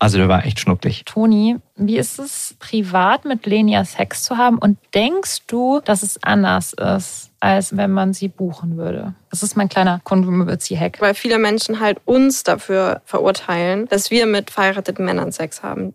Also der war echt schnucklig. Toni, wie ist es, privat mit Lenia Sex zu haben? Und denkst du, dass es anders ist, als wenn man sie buchen würde? Das ist mein kleiner Controversy-Hack. Weil viele Menschen halt uns dafür verurteilen, dass wir mit verheirateten Männern Sex haben.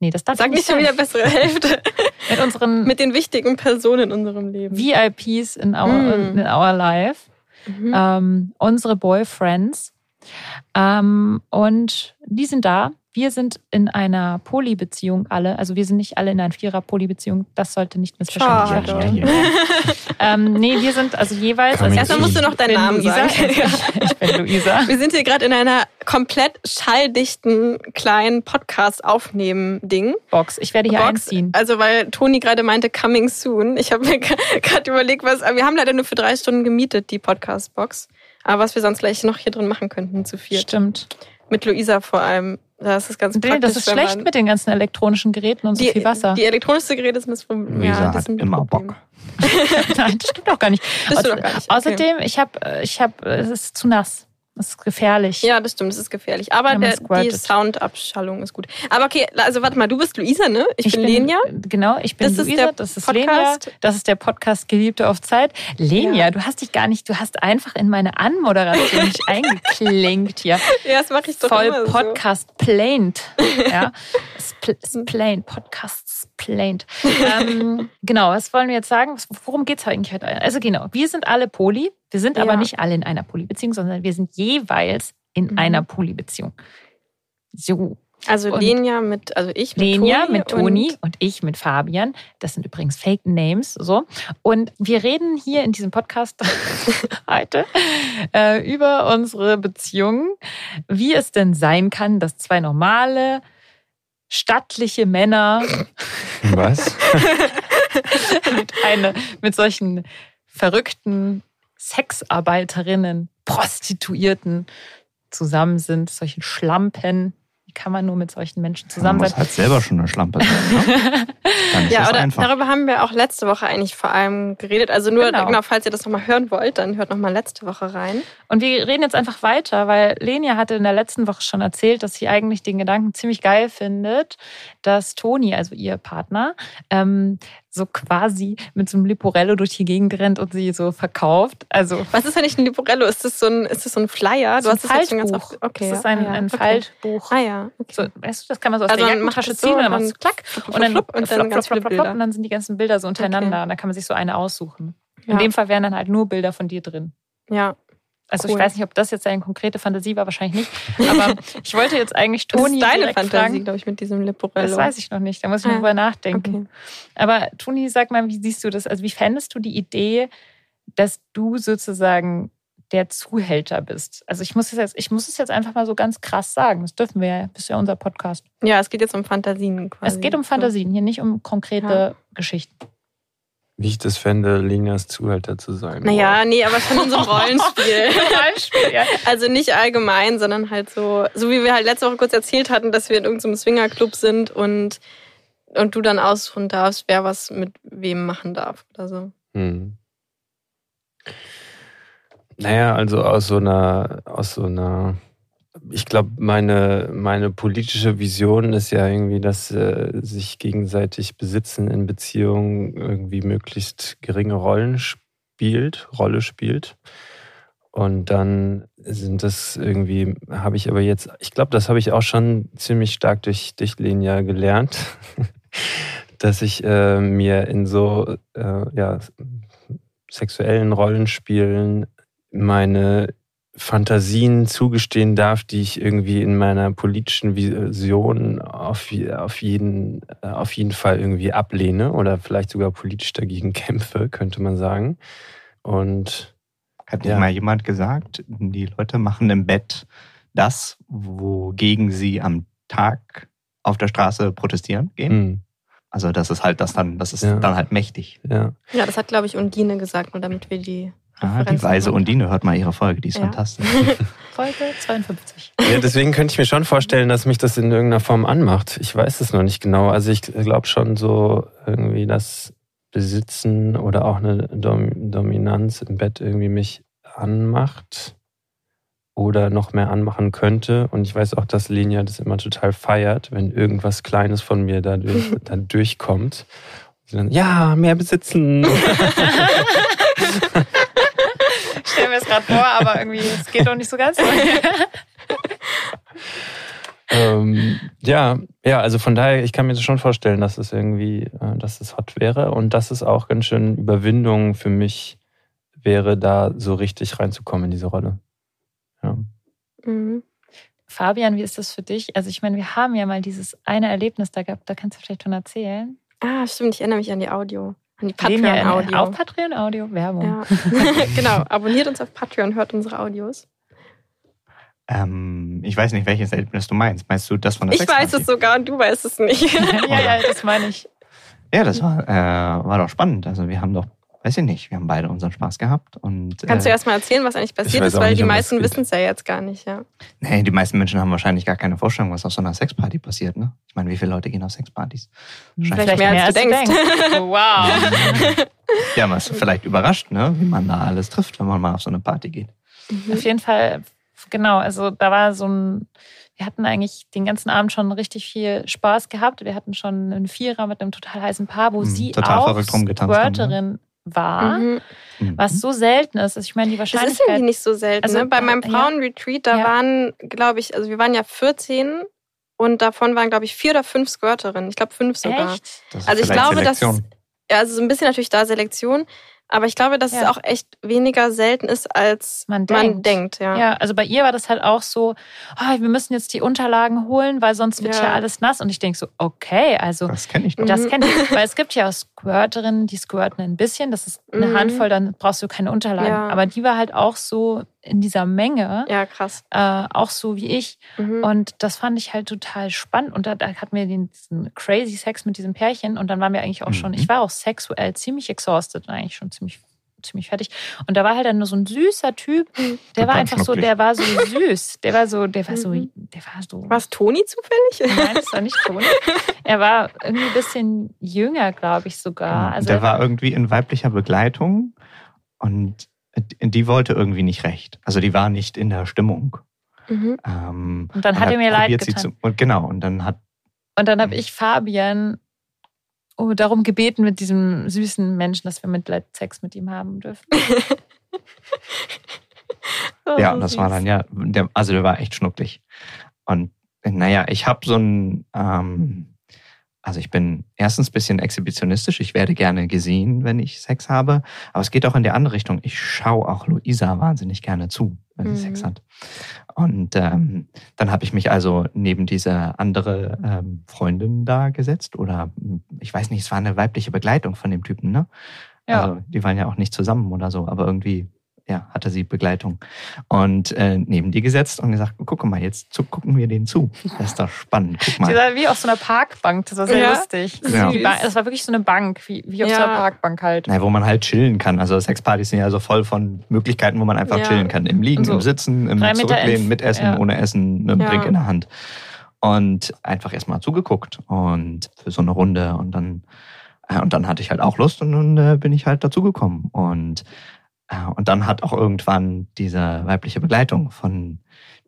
Nee, das darf Sag nicht schon wieder bessere Hälfte. mit unseren mit den wichtigen Personen in unserem Leben. VIPs in our, mm. in our life. Mhm. Ähm, unsere Boyfriends. Ähm, und die sind da. Wir sind in einer Polybeziehung alle. Also wir sind nicht alle in einer Vierer-Polybeziehung. Das sollte nicht missverständlich werden. ähm, nee, wir sind also jeweils. Also Erstmal musst du noch deinen Namen Luisa. sagen. ich bin Luisa. Wir sind hier gerade in einer komplett schalldichten kleinen Podcast-Aufnehmen-Ding. Box. Ich werde hier Box. einziehen. Also weil Toni gerade meinte coming soon. Ich habe mir gerade überlegt, was. Wir haben leider nur für drei Stunden gemietet die Podcast-Box. Aber was wir sonst gleich noch hier drin machen könnten zu viert. Stimmt. Mit Luisa vor allem. Das ist ganz Nee, praktisch. das ist schlecht mit den ganzen elektronischen Geräten und so die, viel Wasser. Die elektronischste Geräte sind das Problem. Luisa Ja, das hat immer Problem. Bock. Nein, das stimmt doch gar nicht. Das stimmt Außer- doch gar nicht. Okay. Außerdem, ich habe, ich habe, es ist zu nass. Es ist gefährlich. Ja, das stimmt, das ist gefährlich. Aber der, die. Soundabschallung ist gut. Aber okay, also warte mal, du bist Luisa, ne? Ich, bin Lenia. Genau, ich bin Das ist Luisa, der das ist Podcast. Lenia, das ist der Podcast Geliebte auf Zeit. Lenia, Ja. du hast dich gar nicht, du hast einfach in meine Anmoderation nicht eingeklinkt hier. Ja, das mache ich doch Voll immer so. Podcast plained. Ja, Spl Splained, Podcast splained. ähm, genau, was wollen wir jetzt sagen? Worum geht's eigentlich heute? Also genau, wir sind alle Poly. Wir sind aber Ja. nicht alle in einer Polybeziehung, sondern wir sind jeweils in Mhm. einer Polybeziehung. So, Also Und Lenia mit, also ich mit Lenia Toni mit Toni und- und, ich mit Fabian. Das sind übrigens Fake Names. So. Und wir reden hier in diesem Podcast heute äh, über unsere Beziehungen, wie es denn sein kann, dass zwei normale, stattliche Männer Was? mit, eine, mit solchen verrückten Sexarbeiterinnen, Prostituierten zusammen sind, solchen Schlampen. Wie kann man nur mit solchen Menschen Man zusammen muss sein? halt selber schon eine Schlampe sein. Ne? Ja, einfach. darüber haben wir auch letzte Woche eigentlich vor allem geredet. Also nur, Genau. genau, falls ihr das nochmal hören wollt, dann hört nochmal letzte Woche rein. Und wir reden jetzt einfach weiter, weil Lenia hatte in der letzten Woche schon erzählt, dass sie eigentlich den Gedanken ziemlich geil findet, dass Toni, also ihr Partner, ähm, so quasi mit so einem Liporello durch die Gegend rennt und sie so verkauft. Also Was ist eigentlich ein Liporello? Ist das so ein, ist das so ein Flyer? so ein es jetzt schon ganz Faltbuch. oft. Okay. das ist ein, ah, ja, ein okay. Faltbuch. Ah ja, okay. So, weißt du, das kann man so aus Also der Jackentasche das so ziehen und dann machst du klack und dann, flupp, und dann flop, flop, flop, flop, Bilder. und dann sind die ganzen Bilder so untereinander Okay. und dann kann man sich so eine aussuchen. In Ja. dem Fall wären dann halt nur Bilder von dir drin. Ja. Also Cool. ich weiß nicht, ob das jetzt eine konkrete Fantasie war, wahrscheinlich nicht. Aber ich wollte jetzt eigentlich Das Toni ist deine Fantasie, fragen. glaube ich, mit diesem Liporello. Das weiß ich noch nicht. Da muss ich Ah, drüber nachdenken. Okay. Aber Toni, sag mal, wie siehst du das? Also wie fändest du die Idee, dass du sozusagen der Zuhälter bist? Also ich muss es jetzt, ich muss es jetzt einfach mal so ganz krass sagen. Das dürfen wir ja. Das ist ja unser Podcast. Ja, es geht jetzt um Fantasien quasi. es geht um Fantasien, hier nicht um konkrete Geschichten. Wie ich das fände, Linas Zuhälter zu sein. Naja, nee, aber schon in so einem Rollenspiel. Ja. Also nicht allgemein, sondern halt so, so wie wir halt letzte Woche kurz erzählt hatten, dass wir in irgendeinem Swingerclub sind und, und du dann aussuchen darfst, wer was mit wem machen darf oder so. Hm. Naja, also aus so einer, aus so einer, ich glaube, meine, meine politische Vision ist ja irgendwie, dass äh, sich gegenseitig Besitzen in Beziehungen irgendwie möglichst geringe Rollen spielt, Rolle spielt. Und dann sind das irgendwie, habe ich aber jetzt, ich glaube, das habe ich auch schon ziemlich stark durch, durch Lenia gelernt, dass ich äh, mir in so äh, ja, sexuellen Rollenspielen meine Fantasien zugestehen darf, die ich irgendwie in meiner politischen Vision auf, auf, jeden, äh, auf jeden Fall irgendwie ablehne oder vielleicht sogar politisch dagegen kämpfe, könnte man sagen. Und Hat Ja. mal jemand gesagt, die Leute machen im Bett das, wogegen sie am Tag auf der Straße protestieren gehen? hm, Also das ist halt das dann, das ist Ja. dann halt mächtig. ja. Ja, das hat, glaube ich, Undine gesagt, nur damit wir die. Ah, die weise. Undine, hört mal ihre Folge, die ist Ja. fantastisch. Folge 52. Ja, deswegen könnte ich mir schon vorstellen, dass mich das in irgendeiner Form anmacht. Ich weiß es noch nicht genau. Also ich glaube schon so irgendwie, dass Besitzen oder auch eine Dom Dominanz im Bett irgendwie mich anmacht oder noch mehr anmachen könnte. Und ich weiß auch, dass Lenia das immer total feiert, wenn irgendwas Kleines von mir dadurch, dann durchkommt. Und sie dann, ja, mehr besitzen. Mir das gerade vor, aber irgendwie, es geht doch nicht so ganz. ähm, ja, ja, also von daher, ich kann mir das schon vorstellen, dass es irgendwie, äh, dass es hot wäre und dass es auch ganz schön Überwindung für mich wäre, da so richtig reinzukommen in diese Rolle. Ja. Mhm. Fabian, wie ist das für dich? Also ich meine, wir haben ja mal dieses eine Erlebnis da gehabt, da kannst du vielleicht schon erzählen. Ah, stimmt, ich erinnere mich an die Audio. An die Leben ja Patreon-Audio. Auf Patreon Audio, Werbung. Ja. genau, abonniert uns auf Patreon, hört unsere Audios. Ähm, ich weiß nicht, welches Erlebnis du meinst. Meinst du das von der Ich weiß es sogar und du weißt es nicht. ja, ja, das meine ich. Ja, das war, äh, war doch spannend. Also wir haben doch, weiß ich nicht, wir haben beide unseren Spaß gehabt. Und, Kannst du äh, erst mal erzählen, was eigentlich passiert ist, weil nicht, die meisten wissen es ja jetzt gar nicht, ja. Nee, die meisten Menschen haben wahrscheinlich gar keine Vorstellung, was auf so einer Sexparty passiert. Ne? Ich meine, wie viele Leute gehen auf Sexpartys? Vielleicht mehr, als du denkst. Oh, wow. Ja, man ist vielleicht überrascht, ne? wie man da alles trifft, wenn man mal auf so eine Party geht. Auf jeden Fall, genau, also da war so ein, wir hatten eigentlich den ganzen Abend schon richtig viel Spaß gehabt. Wir hatten schon einen Vierer mit einem total heißen Paar, wo Mhm, sie total auch verrückt rumgetanzt haben, ne? War, Mhm. Mhm. was so selten ist. Ich meine, die Das ist irgendwie Wahrscheinlichkeit... nicht so selten. Also, ne? Bei meinem. Frauenretreat, da Ja. waren, glaube ich, also wir waren ja 14 und davon waren, glaube ich, vier oder fünf Squirterinnen. Ich glaube, fünf sogar. Echt? Also ich glaube, dass also so ein bisschen natürlich da Selektion, aber ich glaube, dass es Ja. auch echt weniger selten ist, als Man man denkt. denkt. ja. Ja, also bei ihr war das halt auch so, oh, wir müssen jetzt die Unterlagen holen, weil sonst wird Ja. ja, alles nass. Und ich denke so, okay, also Das kenne ich doch. das Mhm. kennt ihr. Weil es gibt ja auch Squirterinnen, die squirten ein bisschen, das ist eine Mhm. Handvoll, dann brauchst du keine Unterlagen. Ja. Aber die war halt auch so in dieser Menge, Ja, krass. äh, auch so wie ich. Mhm. Und das fand ich halt total spannend. Und da, da hatten wir den, diesen crazy Sex mit diesem Pärchen. Und dann waren wir eigentlich auch schon, Mhm. ich war auch sexuell ziemlich exhausted, und eigentlich schon ziemlich ziemlich fertig. Und da war halt dann nur so ein süßer Typ, der Total war einfach so, der war so süß. Der war so, der war so, Mhm. der war so. War es Toni zufällig? Nein, das war nicht Toni. Er war irgendwie ein bisschen jünger, glaube ich sogar. Genau. Also der er war irgendwie in weiblicher Begleitung und die wollte irgendwie nicht recht. Also die war nicht in der Stimmung. Mhm. Ähm, Und dann hat er mir leid getan. Zu, und genau, und dann hat Und dann habe ich Fabian oh, darum gebeten mit diesem süßen Menschen, dass wir Mitleidsex mit ihm haben dürfen. Oh, Ja, und das war dann ja, der, also der war echt schnucklig. Und naja, ich habe so ein, ähm, also ich bin erstens ein bisschen exhibitionistisch. Ich werde gerne gesehen, wenn ich Sex habe. Aber es geht auch in die andere Richtung. Ich schaue auch Luisa wahnsinnig gerne zu, wenn sie Mhm. Sex hat. Und ähm, dann habe ich mich also neben diese andere ähm, Freundin da gesetzt. Oder hm, ich weiß nicht, es war eine weibliche Begleitung von dem Typen, ne? Ja. Also die waren ja auch nicht zusammen oder so, aber irgendwie ja, hatte sie Begleitung. Und äh, neben die gesetzt und gesagt, guck mal, jetzt zu, gucken wir denen zu. Das ist doch spannend. Guck Die mal. war wie auf so einer Parkbank, das war sehr Ja. lustig. Ja. Die Das war wirklich so eine Bank, wie, wie auf Ja. so einer Parkbank halt. Na, wo man halt chillen kann. Also Sexpartys sind ja so voll von Möglichkeiten, wo man einfach Ja. chillen kann. Im Liegen, so im Sitzen, im Zurücklehnen, mit Essen, ja. ohne Essen, mit einem Ja. Drink in der Hand. Und einfach erstmal zugeguckt und für so eine Runde und dann äh, und dann hatte ich halt auch Lust und dann äh, bin ich halt dazugekommen. Und, und dann hat auch irgendwann diese weibliche Begleitung von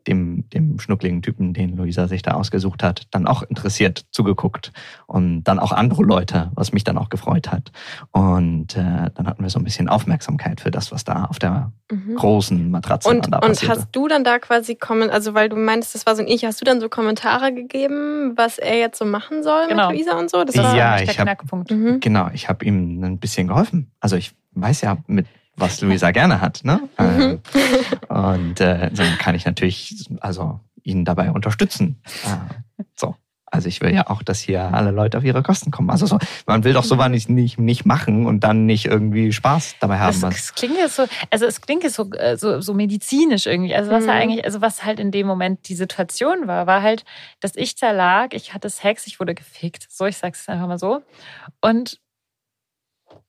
dem, dem schnuckligen Typen, den Luisa sich da ausgesucht hat, dann auch interessiert zugeguckt. Und dann auch andere Leute, was mich dann auch gefreut hat. Und äh, dann hatten wir so ein bisschen Aufmerksamkeit für das, was da auf der Mhm. großen Matratze Und, da und passierte. hast du dann da quasi kommen, also weil du meinst, das war so ein Ich, hast du dann so Kommentare gegeben, was er jetzt so machen soll Genau. mit Luisa und so? Das war Ja, eigentlich ich der hab- Knackpunkt. Mhm. Genau, ich habe ihm ein bisschen geholfen. Also ich weiß ja, mit was Luisa gerne hat. Ne? Ähm, und äh, dann kann ich natürlich also ihn dabei unterstützen. Äh, so. Also ich will ja auch, dass hier alle Leute auf ihre Kosten kommen. Also so, man will doch sowas nicht, nicht, nicht machen und dann nicht irgendwie Spaß dabei haben. Das, das klingt jetzt so, also es klingt jetzt so, äh, so, so medizinisch irgendwie. Also was mhm. eigentlich, also was halt in dem Moment die Situation war, war halt, dass ich da lag, ich hatte Sex, ich wurde gefickt. So, ich sag's einfach mal so. Und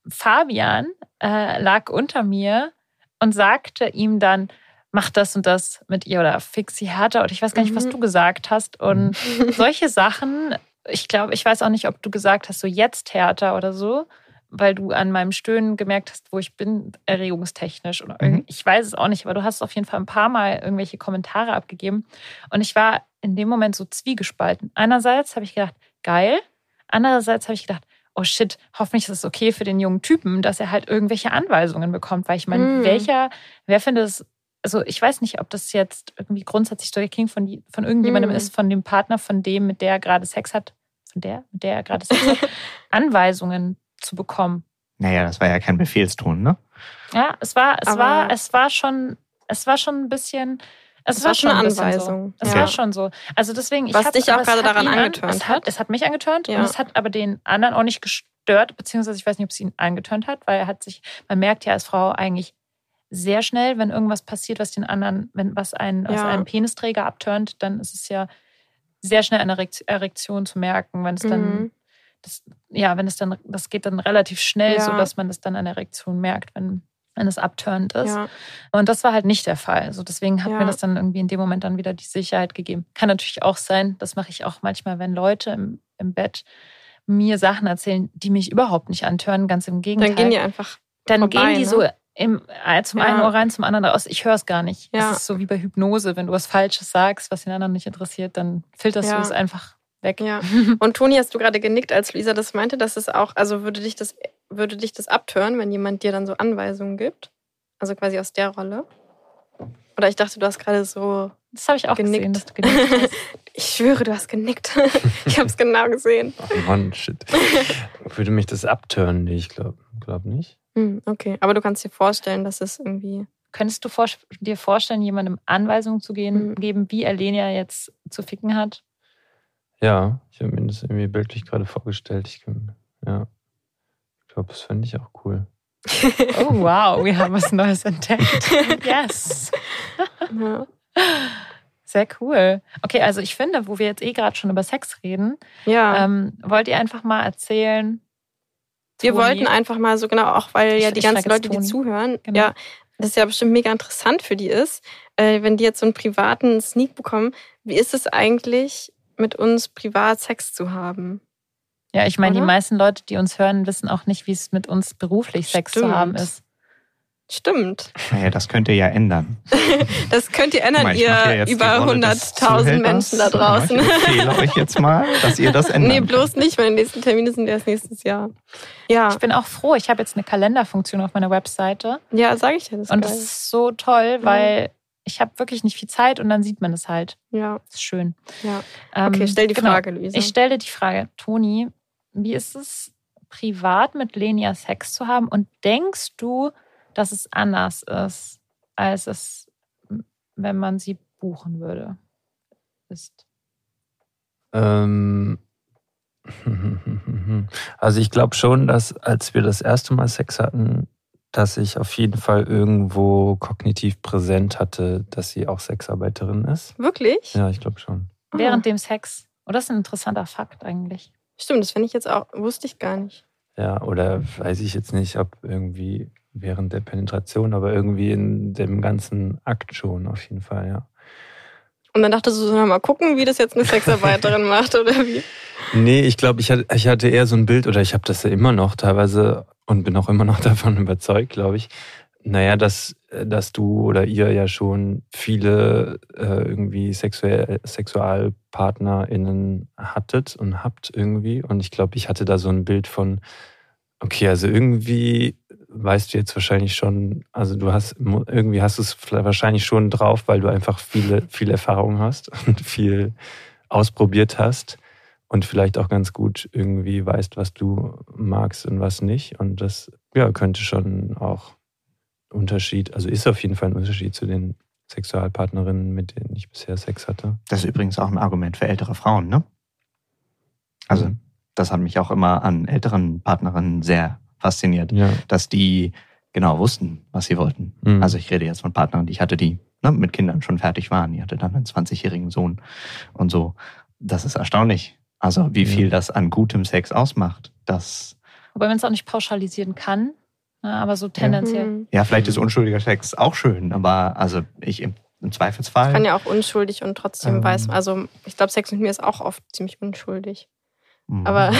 Fabian äh, lag unter mir und sagte ihm dann, mach das und das mit ihr oder fix sie härter oder ich weiß gar nicht, mhm. was du gesagt hast. Und solche Sachen, ich glaube, ich weiß auch nicht, ob du gesagt hast, so jetzt härter oder so, weil du an meinem Stöhnen gemerkt hast, wo ich bin, erregungstechnisch. Oder mhm. Ich weiß es auch nicht, aber du hast auf jeden Fall ein paar Mal irgendwelche Kommentare abgegeben. Und ich war in dem Moment so zwiegespalten. Einerseits habe ich gedacht, geil. Andererseits habe ich gedacht, oh shit, hoffentlich ist es okay für den jungen Typen, dass er halt irgendwelche Anweisungen bekommt. Weil ich meine, mhm. welcher, wer findet es also ich weiß nicht, ob das jetzt irgendwie grundsätzlich Stalking von, von irgendjemandem hm. ist, von dem Partner, von dem, mit der er gerade Sex hat, von der, mit der er gerade Sex hat, Anweisungen zu bekommen. Naja, das war ja kein Befehlston, ne? Ja, es war, es war, es war schon, es war schon ein bisschen. Es, es war, schon eine Anweisung. So. Es ja. war schon so. Also deswegen, ich Was dich auch gerade daran angetönt es hat. Es hat mich angetönt ja. und es hat aber den anderen auch nicht gestört, beziehungsweise ich weiß nicht, ob es ihn angetönt hat, weil er hat sich, man merkt ja als Frau eigentlich sehr schnell, wenn irgendwas passiert, was den anderen, wenn was einen ja. aus einem Penisträger abturnt, dann ist es ja sehr schnell eine Erektion zu merken, wenn es dann mhm. das, ja, wenn es dann, das geht dann relativ schnell, ja. so dass man das dann an der Erektion merkt, wenn, wenn es abturnt ist. Ja. Und das war halt nicht der Fall. Also deswegen hat ja. mir das dann irgendwie in dem Moment dann wieder die Sicherheit gegeben. Kann natürlich auch sein, das mache ich auch manchmal, wenn Leute im, im Bett mir Sachen erzählen, die mich überhaupt nicht antören, ganz im Gegenteil. Dann gehen die einfach. Dann vorbei, gehen die ne? so im, äh, zum ja. einen Ohr rein, zum anderen raus. Ich höre es gar nicht. Ja. Das ist so wie bei Hypnose. Wenn du was Falsches sagst, was den anderen nicht interessiert, dann filterst ja. du es einfach weg. Ja. Und Toni, hast du gerade genickt, als Lisa das meinte, dass es auch, also würde dich das, würde dich das abtören, wenn jemand dir dann so Anweisungen gibt? Also quasi aus der Rolle? Oder ich dachte, du hast gerade so. Das habe ich auch genickt. gesehen, dass du genickt hast. ich schwöre, du hast genickt. ich habe es genau gesehen. Oh Mann, shit. Würde mich das abtören? Nee, ich glaube glaub nicht. Hm, okay, aber du kannst dir vorstellen, dass es irgendwie. Könntest du vor, dir vorstellen, jemandem Anweisungen zu gehen, mhm. geben, wie Elenia jetzt zu ficken hat? Ja, ich habe mir das irgendwie bildlich gerade vorgestellt. Ich, ja, ich glaube, das fände ich auch cool. oh wow, wir haben was Neues entdeckt. Yes. Ja. Sehr cool. Okay, also ich finde, wo wir jetzt eh gerade schon über Sex reden, ja. ähm, wollt ihr einfach mal erzählen, wir wollten einfach mal so genau, auch weil ja die ganzen Leute, die zuhören, genau. ja, das ist ja bestimmt mega interessant für die ist, äh, wenn die jetzt so einen privaten Sneak bekommen. Wie ist es eigentlich, mit uns privat Sex zu haben? Ja, ich meine, die meisten Leute, die uns hören, wissen auch nicht, wie es mit uns beruflich Sex Stimmt. zu haben ist. Stimmt. Naja, das könnt ihr ja ändern. das könnt ihr ändern, mal, ihr ja über 100.000 Menschen da draußen. Ich empfehle euch jetzt mal, dass ihr das ändert. Nee, bloß nicht. Meine nächsten Termine sind erst nächstes Jahr. Ja. Ich bin auch froh. Ich habe jetzt eine Kalenderfunktion auf meiner Webseite. Ja, sage ich dir. Das und geil. das ist so toll, weil ja. ich habe wirklich nicht viel Zeit und dann sieht man es halt. Ja. Das ist schön. Ja. Okay, ähm, stell die genau. Frage, Luisa. Ich stelle die Frage, Toni, wie ist es, privat mit Lenia Sex zu haben? Und denkst du, dass es anders ist, als es, wenn man sie buchen würde, ist? Ähm, also ich glaube schon, dass als wir das erste Mal Sex hatten, dass ich auf jeden Fall irgendwo kognitiv präsent hatte, dass sie auch Sexarbeiterin ist. Wirklich? Ja, ich glaube schon. Während dem Sex. Oh, das ist ein interessanter Fakt eigentlich. Stimmt, das finde ich jetzt auch, wusste ich gar nicht. Ja, oder weiß ich jetzt nicht, ob irgendwie während der Penetration, aber irgendwie in dem ganzen Akt schon, auf jeden Fall, ja. Und dann dachtest du, so, mal gucken, wie das jetzt eine Sexarbeiterin macht, oder wie? Nee, ich glaube, ich hatte, ich hatte eher so ein Bild, oder ich habe das ja immer noch teilweise und bin auch immer noch davon überzeugt, glaube ich. Naja, dass, dass du oder ihr ja schon viele äh, irgendwie sexuell, SexualpartnerInnen hattet und habt irgendwie. Und ich glaube, ich hatte da so ein Bild von, okay, also irgendwie weißt du jetzt wahrscheinlich schon, also du hast irgendwie hast du es wahrscheinlich schon drauf, weil du einfach viele, viel Erfahrung hast und viel ausprobiert hast und vielleicht auch ganz gut irgendwie weißt, was du magst und was nicht. Und das ja, könnte schon auch Unterschied, also ist auf jeden Fall ein Unterschied zu den Sexualpartnerinnen, mit denen ich bisher Sex hatte. Das ist übrigens auch ein Argument für ältere Frauen, ne? Also, mhm. das hat mich auch immer an älteren Partnerinnen sehr fasziniert, ja. dass die genau wussten, was sie wollten. Mhm. Also ich rede jetzt von Partnern, die ich hatte, die ne, mit Kindern schon fertig waren. Die hatte dann einen 20-jährigen Sohn und so. Das ist erstaunlich. Also wie viel das an gutem Sex ausmacht. Das Wobei man es auch nicht pauschalisieren kann, aber so tendenziell. Mhm. Ja, vielleicht ist unschuldiger Sex auch schön, aber also ich im, im Zweifelsfall. Ich kann ja auch unschuldig und trotzdem ähm, weiß, also ich glaube, Sex mit mir ist auch oft ziemlich unschuldig. Mhm. Aber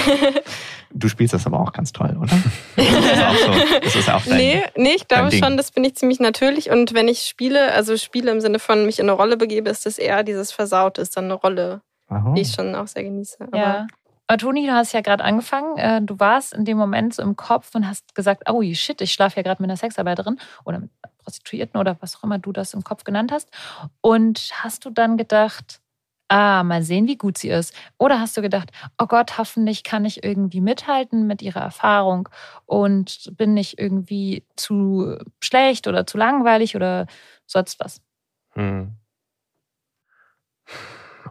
du spielst das aber auch ganz toll, oder? Das ist auch so. Das ist auch dein, nee, nee, ich glaube schon, das bin ich ziemlich natürlich. Und wenn ich spiele, also spiele im Sinne von mich in eine Rolle begebe, ist das eher dieses Versaut, ist dann eine Rolle, Aha. die ich schon auch sehr genieße. Aber ja. Aber Toni, du hast ja gerade angefangen. Äh, du warst in dem Moment so im Kopf und hast gesagt, oh shit, ich schlafe ja gerade mit einer Sexarbeiterin oder mit einer Prostituierten oder was auch immer du das im Kopf genannt hast. Und hast du dann gedacht, ah, mal sehen, wie gut sie ist? Oder hast du gedacht, oh Gott, hoffentlich kann ich irgendwie mithalten mit ihrer Erfahrung und bin nicht irgendwie zu schlecht oder zu langweilig oder sonst was? Hm.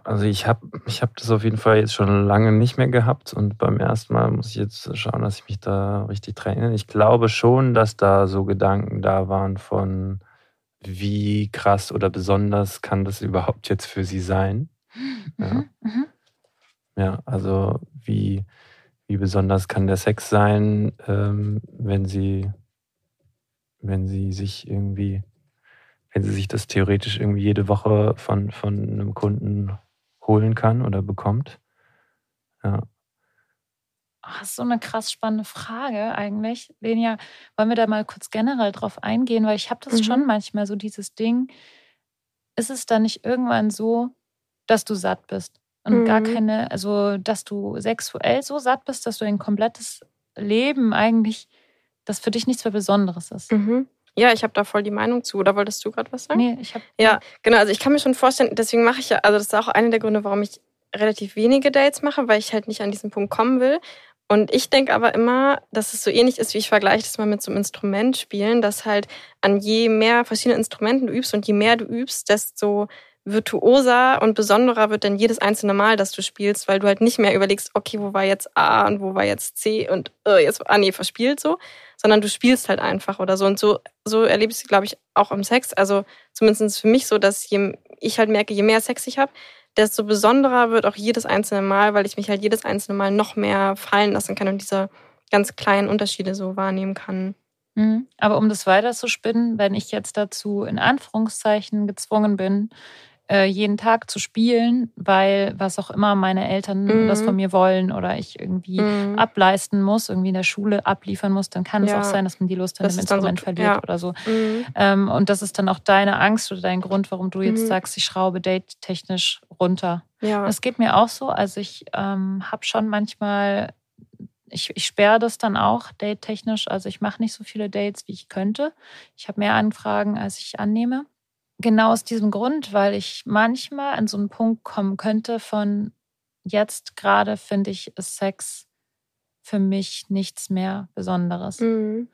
Also ich habe ich hab das auf jeden Fall jetzt schon lange nicht mehr gehabt und beim ersten Mal muss ich jetzt schauen, dass ich mich da richtig dran Ich glaube schon, dass da so Gedanken da waren von, wie krass oder besonders kann das überhaupt jetzt für sie sein? Ja, mhm, mhm. ja also wie, wie besonders kann der Sex sein, ähm, wenn sie, wenn sie sich irgendwie, wenn sie sich das theoretisch irgendwie jede Woche von, von einem Kunden holen kann oder bekommt. Ja. Das ist so eine krass spannende Frage eigentlich. Lenia, wollen wir da mal kurz generell drauf eingehen? Weil ich habe das mhm. schon manchmal so dieses Ding. Ist es dann nicht irgendwann so, dass du satt bist. Und mhm. gar keine, also dass du sexuell so satt bist, dass du ein komplettes Leben eigentlich, das für dich nichts mehr Besonderes ist. Mhm. Ja, ich habe da voll die Meinung zu. Oder wolltest du gerade was sagen? Nee, ich habe. Ja, genau. Also ich kann mir schon vorstellen, deswegen mache ich ja, also das ist auch einer der Gründe, warum ich relativ wenige Dates mache, weil ich halt nicht an diesen Punkt kommen will. Und ich denke aber immer, dass es so ähnlich ist, wie ich vergleiche das mal mit so einem Instrument spielen, dass halt an je mehr verschiedene Instrumenten du übst und je mehr du übst, desto virtuoser und besonderer wird dann jedes einzelne Mal, dass du spielst, weil du halt nicht mehr überlegst, okay, wo war jetzt A und wo war jetzt C und äh, jetzt, ah nee, verspielt so, sondern du spielst halt einfach oder so. Und so, so ich es, glaube ich, auch im Sex. Also zumindest für mich so, dass je, ich halt merke, je mehr Sex ich habe, desto besonderer wird auch jedes einzelne Mal, weil ich mich halt jedes einzelne Mal noch mehr fallen lassen kann und diese ganz kleinen Unterschiede so wahrnehmen kann. Mhm. Aber um das weiter zu spinnen, wenn ich jetzt dazu in Anführungszeichen gezwungen bin, äh, jeden Tag zu spielen, weil was auch immer meine Eltern mhm. das von mir wollen oder ich irgendwie mhm. ableisten muss, irgendwie in der Schule abliefern muss, dann kann ja. es auch sein, dass man die Lust an dem Instrument so, verliert ja. oder so. Mhm. Ähm, und das ist dann auch deine Angst oder dein Grund, warum du jetzt mhm. sagst, ich schraube date-technisch runter. Ja. Das geht mir auch so. Also ich ähm, habe schon manchmal ich, ich sperre das dann auch date-technisch. Also ich mache nicht so viele Dates, wie ich könnte. Ich habe mehr Anfragen, als ich annehme genau aus diesem Grund, weil ich manchmal an so einen Punkt kommen könnte von jetzt gerade finde ich Sex für mich nichts mehr Besonderes. Mhm.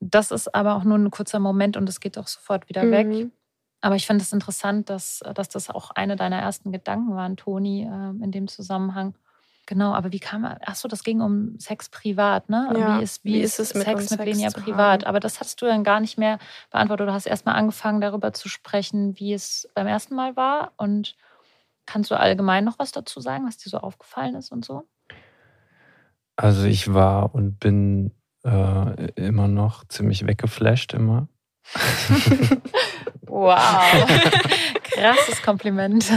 Das ist aber auch nur ein kurzer Moment und es geht auch sofort wieder mhm. weg. Aber ich finde es interessant, dass, dass das auch eine deiner ersten Gedanken waren, Toni, äh, in dem Zusammenhang. Genau, aber wie kam er? Achso, das ging um Sex privat, ne? Ja, wie ist, wie, wie ist es mit Sex mit Lenia privat? Aber das hast du dann gar nicht mehr beantwortet. Du hast erstmal angefangen, darüber zu sprechen, wie es beim ersten Mal war. Und kannst du allgemein noch was dazu sagen, was dir so aufgefallen ist und so? Also ich war und bin äh, immer noch ziemlich weggeflasht immer. wow. Krasses Kompliment.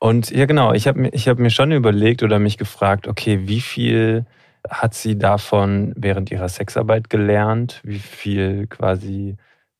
Und ja, genau, ich habe mir, hab mir schon überlegt oder mich gefragt, okay, wie viel hat sie davon während ihrer Sexarbeit gelernt? Wie viel quasi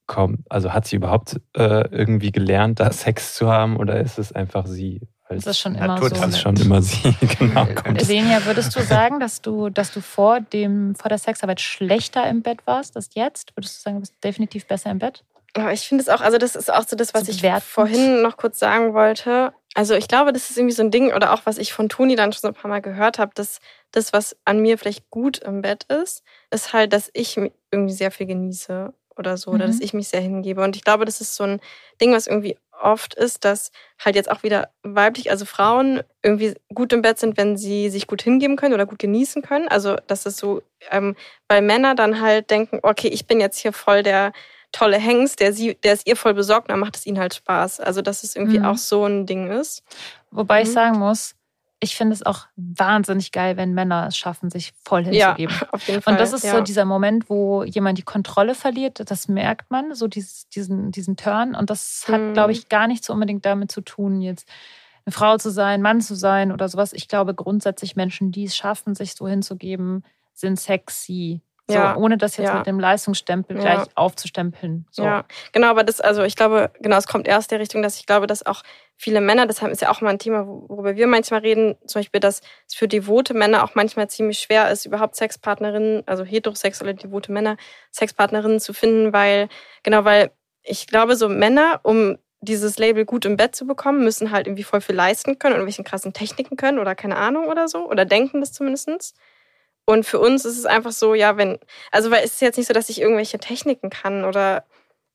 kommt, also hat sie überhaupt äh, irgendwie gelernt, da Sex zu haben oder ist es einfach sie? Das ist schon immer so. Das ist schon immer sie, genau. Lenia, würdest du sagen, dass du, dass du vor, dem, vor der Sexarbeit schlechter im Bett warst als jetzt? Würdest du sagen, du bist definitiv besser im Bett? Ja, ich finde es auch, also das ist auch so das, was so ich vorhin noch kurz sagen wollte. Also ich glaube, das ist irgendwie so ein Ding oder auch was ich von Toni dann schon so ein paar Mal gehört habe, dass das, was an mir vielleicht gut im Bett ist, ist halt, dass ich irgendwie sehr viel genieße oder so, mhm. oder dass mhm. ich mich sehr hingebe. Und ich glaube, das ist so ein Ding, was irgendwie oft ist, dass halt jetzt auch wieder weiblich, also Frauen irgendwie gut im Bett sind, wenn sie sich gut hingeben können oder gut genießen können. Also das ist so, ähm, weil Männer dann halt denken, okay, ich bin jetzt hier voll der tolle Hengst, der, sie, der ist ihr voll besorgt, dann macht es ihnen halt Spaß. Also dass es irgendwie mhm. auch so ein Ding ist. Wobei mhm. ich sagen muss, ich finde es auch wahnsinnig geil, wenn Männer es schaffen, sich voll hinzugeben. Ja, auf jeden Fall. Und das ist ja. so dieser Moment, wo jemand die Kontrolle verliert. Das merkt man, so dieses, diesen, diesen Turn. Und das hat, mhm. glaube ich, gar nicht so unbedingt damit zu tun, jetzt eine Frau zu sein, Mann zu sein oder sowas. Ich glaube grundsätzlich Menschen, die es schaffen, sich so hinzugeben, sind sexy. So, ja, ohne das jetzt ja. mit dem Leistungsstempel ja. gleich aufzustempeln. So. Ja, genau, aber das, also ich glaube, genau, es kommt erst der Richtung, dass ich glaube, dass auch viele Männer, das ist ja auch mal ein Thema, worüber wir manchmal reden, zum Beispiel, dass es für devote Männer auch manchmal ziemlich schwer ist, überhaupt Sexpartnerinnen, also heterosexuelle devote Männer, Sexpartnerinnen zu finden, weil, genau, weil ich glaube, so Männer, um dieses Label gut im Bett zu bekommen, müssen halt irgendwie voll viel leisten können und welchen krassen Techniken können oder keine Ahnung oder so, oder denken das zumindestens. Und für uns ist es einfach so, ja, wenn, also weil es ist jetzt nicht so, dass ich irgendwelche Techniken kann oder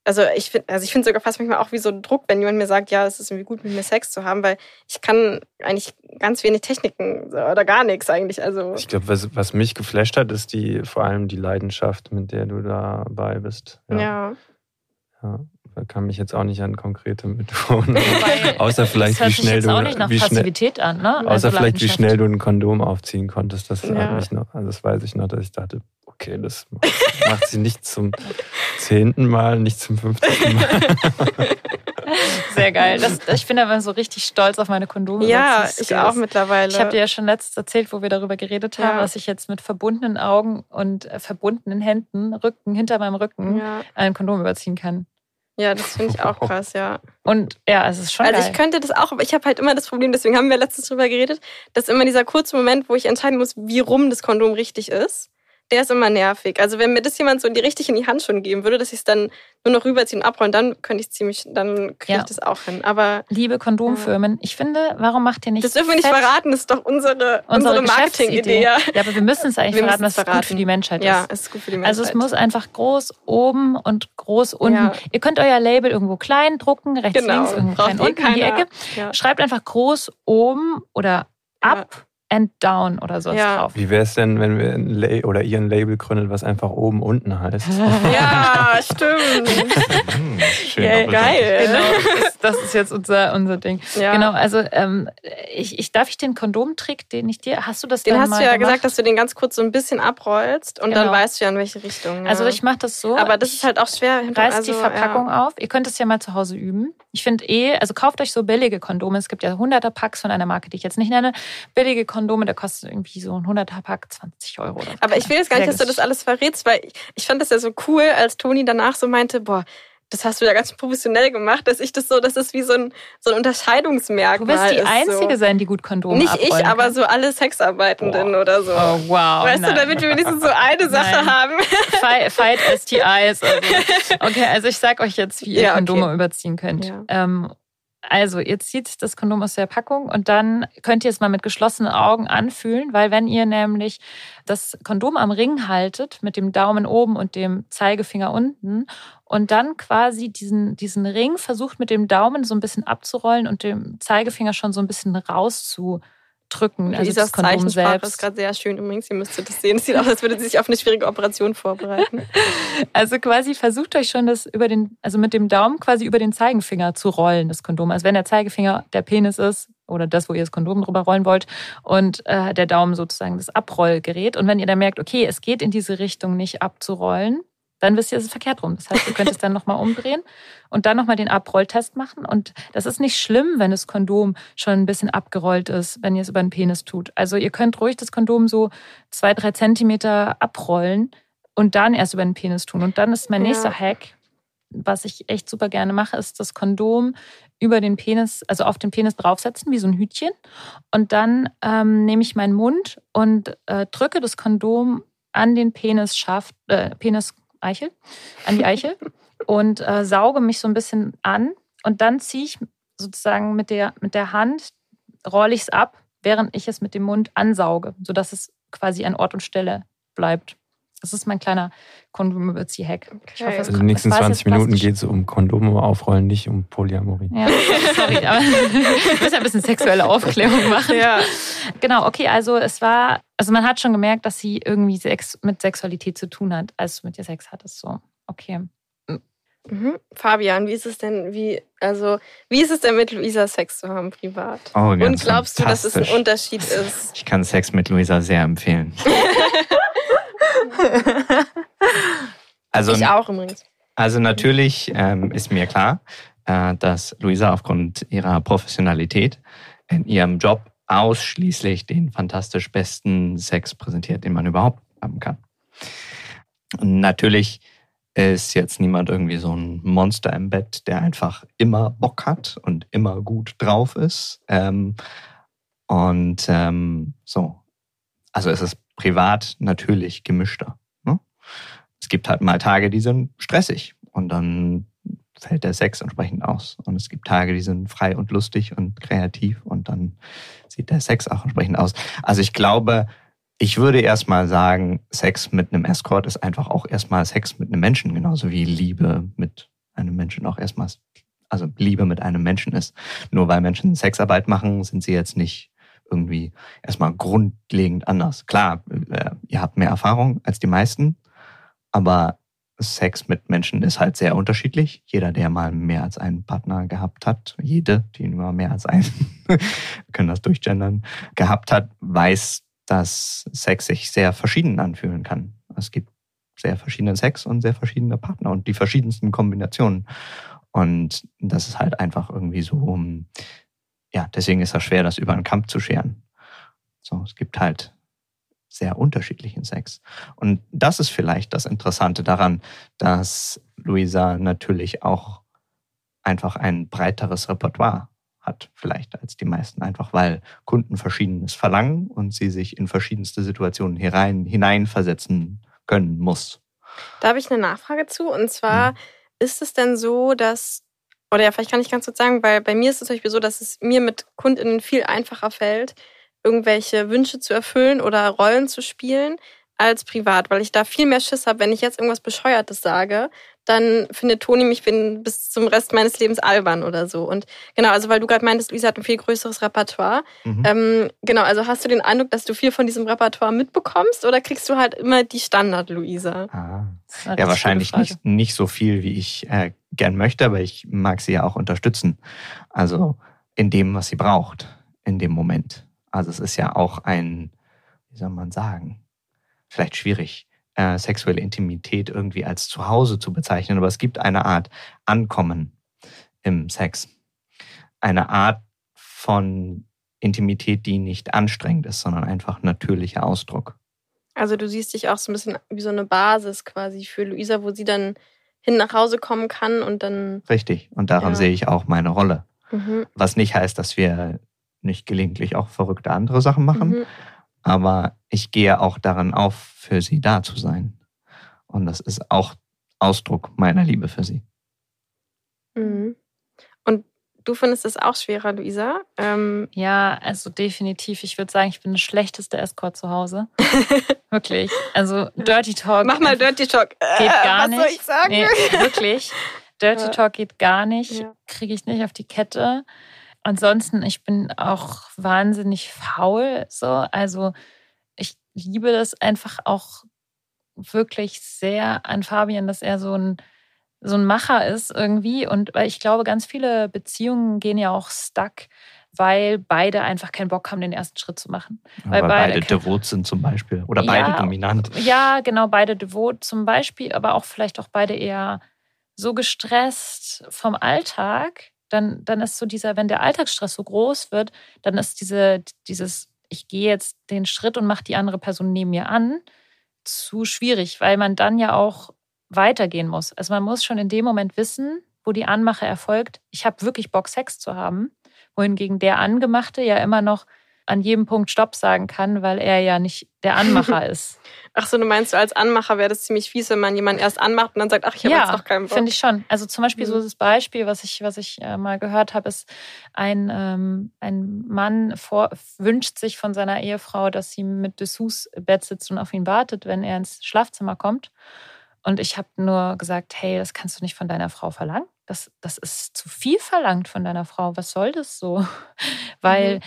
also ich finde, also ich finde sogar fast manchmal auch wie so ein Druck, wenn jemand mir sagt, ja, es ist irgendwie gut, mit mir Sex zu haben, weil ich kann eigentlich ganz wenig Techniken oder gar nichts eigentlich. Also ich glaube, was, was mich geflasht hat, ist die vor allem die Leidenschaft, mit der du dabei bist. Ja. ja. ja kann mich jetzt auch nicht an konkrete Methoden. außer vielleicht, wie schnell du. Auch nicht nach wie Passivität schnell, an, ne? Außer also vielleicht, wie schnell du ein Kondom aufziehen konntest. Das, ja. mich noch, also das weiß ich noch, dass ich dachte, okay, das macht sie nicht zum zehnten Mal, nicht zum fünfzehnten Mal. Sehr geil. Das, ich bin aber so richtig stolz auf meine Kondome. Ja, ich auch mittlerweile. Ich habe dir ja schon letztens erzählt, wo wir darüber geredet haben, ja. dass ich jetzt mit verbundenen Augen und äh, verbundenen Händen, Rücken, hinter meinem Rücken ja. ein Kondom überziehen kann. Ja, das finde ich auch krass, ja. Und ja, es ist schon. Also geil. ich könnte das auch, aber ich habe halt immer das Problem, deswegen haben wir letztens drüber geredet, dass immer dieser kurze Moment, wo ich entscheiden muss, wie rum das Kondom richtig ist der ist immer nervig. Also wenn mir das jemand so in die richtig in die Hand schon geben würde, dass ich es dann nur noch rüberziehen und abrollen, dann könnte ich ziemlich, dann kriege ja. ich das auch hin. Aber liebe Kondomfirmen, ja. ich finde, warum macht ihr nicht? Das dürfen wir nicht verraten. Das ist doch unsere, unsere, unsere Marketing-Idee. Ja. ja, aber wir müssen es eigentlich wir verraten, es gut für die Menschheit ist. Ja, es ist gut für die Menschheit. Also es muss einfach groß oben und groß unten. Ihr könnt euer Label irgendwo klein drucken, rechts, genau. links, irgendwo klein unten in die Ecke. Schreibt einfach groß oben oder ab and Down oder sowas ja. drauf. Wie wäre es denn, wenn wir ein La oder ihr ein Label gründet, was einfach oben unten heißt? ja, stimmt. Schön yeah, geil. Genau, das, das, ist jetzt unser, unser Ding. Ja. Genau, also ähm, ich, ich darf ich den Kondomtrick, den ich dir, hast du das Den dann hast mal du ja gemacht? gesagt, dass du den ganz kurz so ein bisschen abrollst und genau. dann weißt du ja, in welche Richtung. Ja. Also ich mache das so. Aber das ist halt auch schwer. Reißt also, die Verpackung auf. Ihr könnt es ja mal zu Hause üben. Ich finde eh, also kauft euch so billige Kondome. Es gibt ja hunderter Packs von einer Marke, die ich jetzt nicht nenne. Billige Kondome, da kostet irgendwie so ein hunderter Pack 20 Euro. Oder Aber ich will jetzt gar nicht, dass du das alles verrätst, weil ich, ich fand das ja so cool, als Toni danach so meinte, boah, das hast du ja ganz professionell gemacht, dass ich das so, dass das wie so ein, so ein Unterscheidungsmerkmal ist. Du wirst die ist, Einzige so. sein, die gut Kondome Nicht ich, aber so alle Sexarbeitenden wow. oder so. Oh, wow. Weißt nein. du, damit wir wenigstens so eine Sache nein. haben. Fight, fight STIs. Also. Okay, also ich sag euch jetzt, wie ihr ja, Kondome okay. überziehen könnt. Ja. Ähm, also, ihr zieht das Kondom aus der Packung und dann könnt ihr es mal mit geschlossenen Augen anfühlen, weil wenn ihr nämlich das Kondom am Ring haltet, mit dem Daumen oben und dem Zeigefinger unten und dann quasi diesen, diesen Ring versucht mit dem Daumen so ein bisschen abzurollen und dem Zeigefinger schon so ein bisschen rauszu drücken. Also das Kondom selbst. ist gerade sehr schön übrigens. Ihr müsstet das sehen. Es sieht aus, als würde sie sich auf eine schwierige Operation vorbereiten. Also quasi versucht euch schon das über den, also mit dem Daumen quasi über den Zeigefinger zu rollen, das Kondom. Also wenn der Zeigefinger der Penis ist oder das, wo ihr das Kondom drüber rollen wollt und äh, der Daumen sozusagen das Abrollgerät. Und wenn ihr dann merkt, okay, es geht in diese Richtung nicht abzurollen, dann wisst ihr, es ist verkehrt rum. Das heißt, ihr könnt es dann nochmal umdrehen und dann nochmal den Abrolltest machen. Und das ist nicht schlimm, wenn das Kondom schon ein bisschen abgerollt ist, wenn ihr es über den Penis tut. Also ihr könnt ruhig das Kondom so zwei, drei Zentimeter abrollen und dann erst über den Penis tun. Und dann ist mein nächster ja. Hack, was ich echt super gerne mache, ist das Kondom über den Penis, also auf den Penis draufsetzen, wie so ein Hütchen. Und dann ähm, nehme ich meinen Mund und äh, drücke das Kondom an den Penisschaft, äh, Penis Eichel, an die Eichel und äh, sauge mich so ein bisschen an und dann ziehe ich sozusagen mit der, mit der Hand, rolle ich es ab, während ich es mit dem Mund ansauge, sodass es quasi an Ort und Stelle bleibt. Das ist mein kleiner Kondom-Überzieh-Hack. Okay. Also die nächsten 20 Minuten geht es um Kondome aufrollen, nicht um Polyamorie. Ja, sorry, aber ich muss ein bisschen sexuelle Aufklärung machen. Ja. Genau, okay, also es war, also man hat schon gemerkt, dass sie irgendwie Sex mit Sexualität zu tun hat, als du mit ihr Sex hattest. So, okay. Mhm. Fabian, wie ist es denn, wie, also, wie ist es denn mit Luisa Sex zu haben privat? Oh, Und glaubst du, dass es ein Unterschied ist? Ich kann Sex mit Luisa sehr empfehlen. also, ich auch übrigens. Also natürlich ähm, ist mir klar, äh, dass Luisa aufgrund ihrer Professionalität in ihrem Job ausschließlich den fantastisch besten Sex präsentiert, den man überhaupt haben kann. Und natürlich ist jetzt niemand irgendwie so ein Monster im Bett, der einfach immer Bock hat und immer gut drauf ist. Ähm, und ähm, so. Also es ist privat natürlich gemischter. Ne? Es gibt halt mal Tage, die sind stressig und dann fällt der Sex entsprechend aus. Und es gibt Tage, die sind frei und lustig und kreativ und dann sieht der Sex auch entsprechend aus. Also ich glaube, ich würde erstmal sagen, Sex mit einem Escort ist einfach auch erstmal Sex mit einem Menschen, genauso wie Liebe mit einem Menschen auch erstmal, also Liebe mit einem Menschen ist. Nur weil Menschen Sexarbeit machen, sind sie jetzt nicht irgendwie erstmal grundlegend anders. Klar, äh, ihr habt mehr Erfahrung als die meisten, aber Sex mit Menschen ist halt sehr unterschiedlich. Jeder, der mal mehr als einen Partner gehabt hat, jede, die nur mehr als einen, können das durchgendern, gehabt hat, weiß, dass Sex sich sehr verschieden anfühlen kann. Es gibt sehr verschiedene Sex und sehr verschiedene Partner und die verschiedensten Kombinationen. Und das ist halt einfach irgendwie so, ja, deswegen ist das schwer, das über einen Kampf zu scheren. So, es gibt halt sehr unterschiedlichen Sex. Und das ist vielleicht das Interessante daran, dass Luisa natürlich auch einfach ein breiteres Repertoire hat, vielleicht als die meisten, einfach weil Kunden Verschiedenes verlangen und sie sich in verschiedenste Situationen hinein, hineinversetzen können muss. Da habe ich eine Nachfrage zu. Und zwar mhm. ist es denn so, dass, oder ja, vielleicht kann ich ganz kurz sagen, weil bei mir ist es zum Beispiel so, dass es mir mit KundInnen viel einfacher fällt, irgendwelche Wünsche zu erfüllen oder Rollen zu spielen, als privat, weil ich da viel mehr Schiss habe, wenn ich jetzt irgendwas Bescheuertes sage, dann findet Toni mich bin bis zum Rest meines Lebens albern oder so. Und genau, also weil du gerade meintest, Luisa hat ein viel größeres Repertoire. Mhm. Ähm, genau, also hast du den Eindruck, dass du viel von diesem Repertoire mitbekommst oder kriegst du halt immer die Standard-Luisa? Ah. Ja, wahrscheinlich nicht, nicht so viel, wie ich äh, gern möchte, aber ich mag sie ja auch unterstützen. Also in dem, was sie braucht, in dem Moment. Also es ist ja auch ein, wie soll man sagen, vielleicht schwierig, äh, sexuelle Intimität irgendwie als Zuhause zu bezeichnen, aber es gibt eine Art Ankommen im Sex. Eine Art von Intimität, die nicht anstrengend ist, sondern einfach natürlicher Ausdruck. Also du siehst dich auch so ein bisschen wie so eine Basis quasi für Luisa, wo sie dann hin nach Hause kommen kann und dann. Richtig. Und daran ja. sehe ich auch meine Rolle. Mhm. Was nicht heißt, dass wir nicht gelegentlich auch verrückte andere Sachen machen. Mhm aber ich gehe auch daran auf, für sie da zu sein. Und das ist auch Ausdruck meiner Liebe für sie. Mhm. Und du findest es auch schwerer, Luisa? Ähm ja, also definitiv. Ich würde sagen, ich bin das schlechteste Escort zu Hause. wirklich. Also Dirty Talk. Mach mal Dirty Talk. Geht gar nicht. Was soll ich sagen? Nee, wirklich. Dirty Talk geht gar nicht. Ja. Kriege ich nicht auf die Kette ansonsten, ich bin auch wahnsinnig faul. So. Also ich liebe das einfach auch wirklich sehr an Fabian, dass er so ein, so ein Macher ist irgendwie. Und weil ich glaube, ganz viele Beziehungen gehen ja auch stuck, weil beide einfach keinen Bock haben, den ersten Schritt zu machen. weil, weil beide, beide devot sind zum Beispiel. Oder beide ja, dominant. Ja, genau, beide devot zum Beispiel, aber auch vielleicht auch beide eher so gestresst vom Alltag, dann, dann ist so dieser, wenn der Alltagsstress so groß wird, dann ist diese, dieses, ich gehe jetzt den Schritt und mache die andere Person neben mir an, zu schwierig, weil man dann ja auch weitergehen muss. Also man muss schon in dem Moment wissen, wo die Anmache erfolgt, ich habe wirklich Bock, Sex zu haben. Wohingegen der Angemachte ja immer noch an jedem Punkt Stopp sagen kann, weil er ja nicht der Anmacher ist. Ach so, du meinst, als Anmacher wäre das ziemlich fies, wenn man jemanden erst anmacht und dann sagt, ach, ich habe ja, jetzt noch keinen Bock. finde ich schon. Also zum Beispiel mhm. so das Beispiel, was ich, was ich äh, mal gehört habe, ist, ein, ähm, ein Mann vor, wünscht sich von seiner Ehefrau, dass sie mit Dessous Bett sitzt und auf ihn wartet, wenn er ins Schlafzimmer kommt. Und ich habe nur gesagt, hey, das kannst du nicht von deiner Frau verlangen. Das, das ist zu viel verlangt von deiner Frau. Was soll das so? Weil mhm.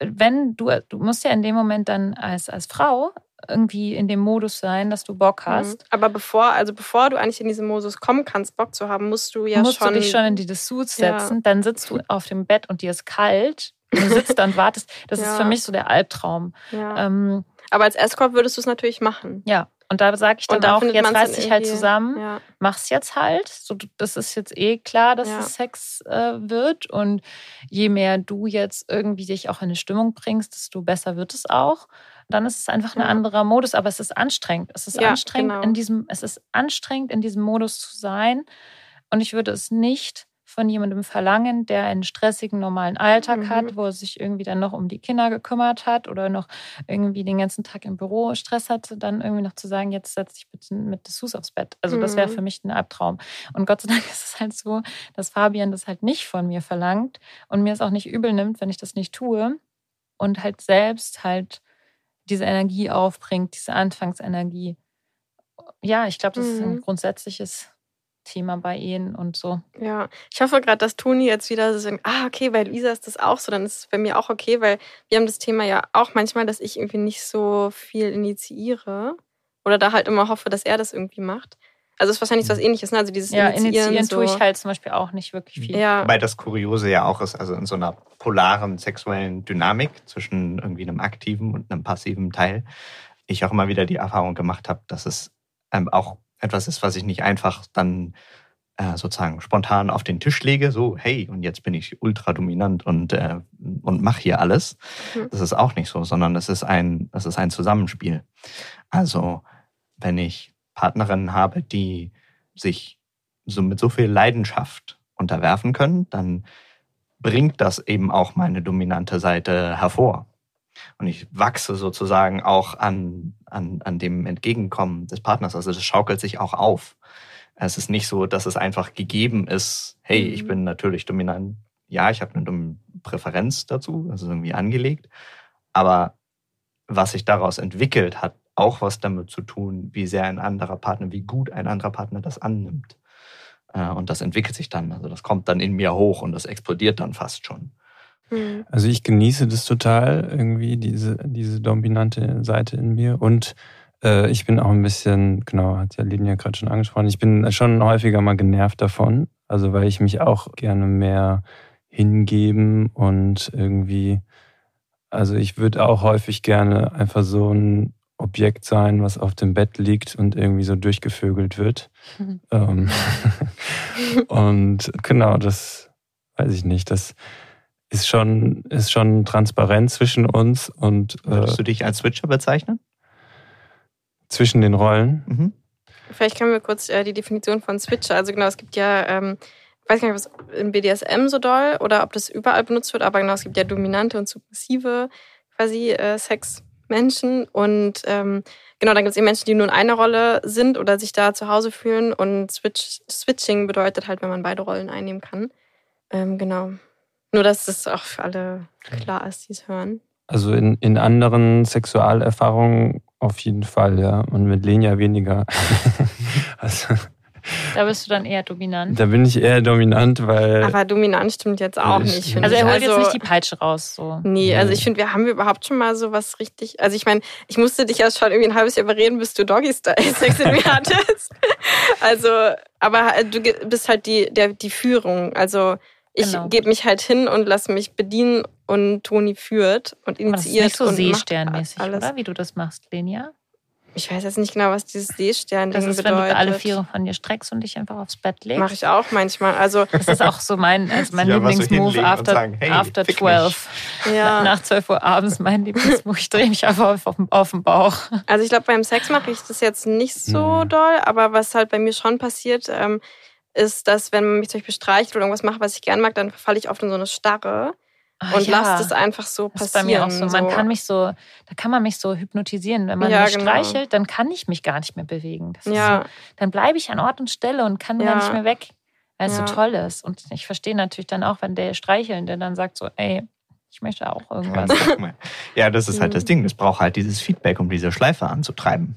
Wenn du, du musst ja in dem Moment dann als, als Frau irgendwie in dem Modus sein, dass du Bock mhm. hast. Aber bevor, also bevor du eigentlich in diesen Modus kommen kannst, Bock zu haben, musst du ja musst schon. Musst du dich schon in die Dessous setzen, ja. dann sitzt du auf dem Bett und dir ist kalt. Und du sitzt da und wartest. Das ja. ist für mich so der Albtraum. Ja. Ähm, Aber als Escort würdest du es natürlich machen. Ja, und da sage ich dann da auch, jetzt reiß dich halt zusammen, ja. mach's jetzt halt. So, das ist jetzt eh klar, dass ja. es Sex äh, wird. Und je mehr du jetzt irgendwie dich auch in eine Stimmung bringst, desto besser wird es auch. Dann ist es einfach ein ja. anderer Modus, aber es ist anstrengend. Es ist anstrengend genau. in diesem, es ist anstrengend, in diesem Modus zu sein. Und ich würde es nicht von jemandem verlangen, der einen stressigen normalen Alltag mhm. hat, wo er sich irgendwie dann noch um die Kinder gekümmert hat oder noch irgendwie den ganzen Tag im Büro Stress hatte, dann irgendwie noch zu sagen, jetzt setz dich bitte mit Dessous aufs Bett. Also mhm. das wäre für mich ein Albtraum. Und Gott sei Dank ist es halt so, dass Fabian das halt nicht von mir verlangt und mir es auch nicht übel nimmt, wenn ich das nicht tue und halt selbst halt diese Energie aufbringt, diese Anfangsenergie. Ja, ich glaube, das mhm. ist ein mhm. grundsätzliches Thema bei ihnen und so. Ja, ich hoffe gerade, dass Toni jetzt wieder so sagt, ah, okay, bei Lisa ist das auch so, dann ist es bei mir auch okay, weil wir haben das Thema ja auch manchmal, dass ich irgendwie nicht so viel initiiere oder da halt immer hoffe, dass er das irgendwie macht. Also es ist wahrscheinlich was mhm. ähnliches, ne? Also dieses ja, Initiieren, initiieren so. tue ich halt zum Beispiel auch nicht wirklich viel. Ja. Weil das Kuriose ja auch ist, also in so einer polaren sexuellen Dynamik zwischen irgendwie einem aktiven und einem passiven Teil, ich auch immer wieder die Erfahrung gemacht habe, dass es ähm, auch etwas ist, was ich nicht einfach dann äh, sozusagen spontan auf den Tisch lege, so, hey, und jetzt bin ich ultra dominant und, äh, und mache hier alles. Mhm. Das ist auch nicht so, sondern es ist ein, es ist ein Zusammenspiel. Also, wenn ich Partnerinnen habe, die sich so mit so viel Leidenschaft unterwerfen können, dann bringt das eben auch meine dominante Seite hervor. Und ich wachse sozusagen auch an, an, an dem Entgegenkommen des Partners. Also das schaukelt sich auch auf. Es ist nicht so, dass es einfach gegeben ist, hey, ich mhm. bin natürlich dominant. Ja, ich habe eine Präferenz dazu, das ist irgendwie angelegt. Aber was sich daraus entwickelt, hat auch was damit zu tun, wie sehr ein anderer Partner, wie gut ein anderer Partner das annimmt. Äh, und das entwickelt sich dann. Also das kommt dann in mir hoch und das explodiert dann fast schon. Mhm. Also ich genieße das total irgendwie, diese, diese dominante Seite in mir. Und äh, ich bin auch ein bisschen, genau, hat ja Linia gerade schon angesprochen, ich bin schon häufiger mal genervt davon. Also weil ich mich auch gerne mehr hingeben und irgendwie, also ich würde auch häufig gerne einfach so ein Objekt sein, was auf dem Bett liegt und irgendwie so durchgevögelt wird. Mhm. Ähm, und genau, das weiß ich nicht. Das, ist schon, ist schon transparent zwischen uns und. Äh, Würdest du dich als Switcher bezeichnen? Zwischen den Rollen. Mhm. Vielleicht können wir kurz äh, die Definition von Switcher. Also genau, es gibt ja, ähm, ich weiß gar nicht, was im BDSM so doll oder ob das überall benutzt wird, aber genau, es gibt ja dominante und submissive quasi äh, Sexmenschen und ähm, genau, dann gibt es eben Menschen, die nur in einer Rolle sind oder sich da zu Hause fühlen und Switch, Switching bedeutet halt, wenn man beide Rollen einnehmen kann. Ähm, genau. Nur, dass das auch für alle klar ist, die es hören. Also in, in anderen Sexualerfahrungen auf jeden Fall, ja. Und mit Lenia weniger. also, da bist du dann eher dominant. Da bin ich eher dominant, weil. Aber dominant stimmt jetzt auch nicht. Also er holt also, jetzt nicht die Peitsche raus. So. Nee, also ich finde, wir haben überhaupt schon mal so was richtig. Also ich meine, ich musste dich ja schon irgendwie ein halbes Jahr überreden, bis du Doggy-Style-Sex in mir hattest. also, aber du bist halt die, der, die Führung. Also ich genau. gebe mich halt hin und lasse mich bedienen und Toni führt und initiiert. das ist nicht so Seesternmäßig, oder? Wie du das machst, Lenia? Ich weiß jetzt nicht genau, was dieses Seestern bedeutet. Das ist, wenn du alle Viere von dir streckst und dich einfach aufs Bett legst. Mache ich auch manchmal. Also das ist auch so mein, also mein Lieblingsmove so after, sagen, hey, after 12. Ja. Nach 12 Uhr abends mein Lieblingsmove. Ich drehe mich einfach auf, auf den Bauch. Also ich glaube, beim Sex mache ich das jetzt nicht so mhm. doll, aber was halt bei mir schon passiert, ähm, ist, dass wenn man mich zum Beispiel streicht oder irgendwas macht, was ich gern mag, dann falle ich oft in so eine Starre. Ah, und ja. lasst es einfach so passieren. Das ist bei mir auch so. Man kann mich so, da kann man mich so hypnotisieren. Wenn man ja, mich genau. streichelt, dann kann ich mich gar nicht mehr bewegen. ja. So, dann bleibe ich an Ort und Stelle und kann ja. gar nicht mehr weg, weil es so toll ist. Und ich verstehe natürlich dann auch, wenn der Streichelnde dann sagt so, ey, ich möchte auch irgendwas. Ja, das ist halt das mhm. Ding. Es braucht halt dieses Feedback, um diese Schleife anzutreiben.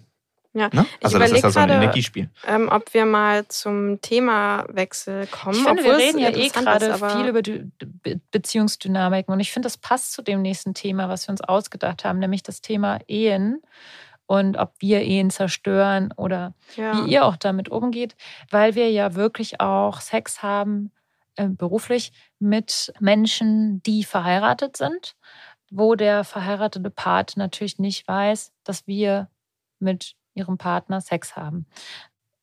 Ja, ne? also das ist ja so ein Energiespiel. Ähm, ob wir mal zum Themawechsel kommen. Ich finde, wir reden ja eh gerade viel über die Beziehungsdynamiken und ich finde, das passt zu dem nächsten Thema, was wir uns ausgedacht haben, nämlich das Thema Ehen und ob wir Ehen zerstören oder ja. wie ihr auch damit umgeht, weil wir ja wirklich auch Sex haben äh, beruflich mit Menschen, die verheiratet sind, wo der verheiratete Part natürlich nicht weiß, dass wir mit ihrem Partner Sex haben.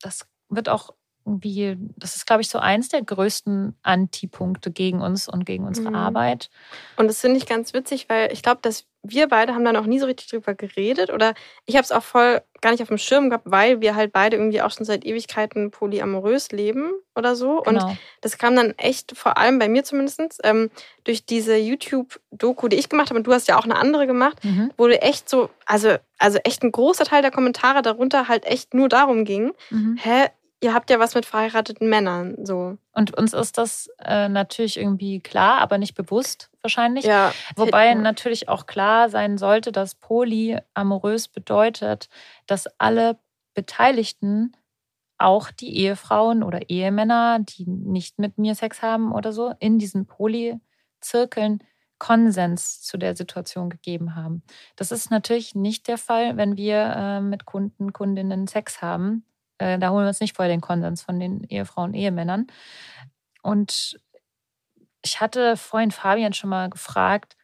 Das wird auch irgendwie, das ist, glaube ich, so eins der größten Antipunkte gegen uns und gegen unsere mhm. Arbeit. Und das finde ich ganz witzig, weil ich glaube, dass wir beide haben da noch nie so richtig drüber geredet oder ich habe es auch voll gar nicht auf dem Schirm gehabt, weil wir halt beide irgendwie auch schon seit Ewigkeiten polyamorös leben oder so. Genau. Und das kam dann echt, vor allem bei mir zumindest, ähm, durch diese YouTube-Doku, die ich gemacht habe, und du hast ja auch eine andere gemacht, mhm. wo du echt so, also, also echt ein großer Teil der Kommentare darunter halt echt nur darum ging, mhm. hä, ihr habt ja was mit verheirateten Männern, so. Und uns ist das äh, natürlich irgendwie klar, aber nicht bewusst wahrscheinlich. Ja. Wobei natürlich auch klar sein sollte, dass polyamorös bedeutet, dass alle Beteiligten, auch die Ehefrauen oder Ehemänner, die nicht mit mir Sex haben oder so, in diesen Polyzirkeln Konsens zu der Situation gegeben haben. Das ist natürlich nicht der Fall, wenn wir äh, mit Kunden, Kundinnen Sex haben äh, da holen wir uns nicht vorher den Konsens von den Ehefrauen, Ehemännern. Und ich hatte vorhin Fabian schon mal gefragt,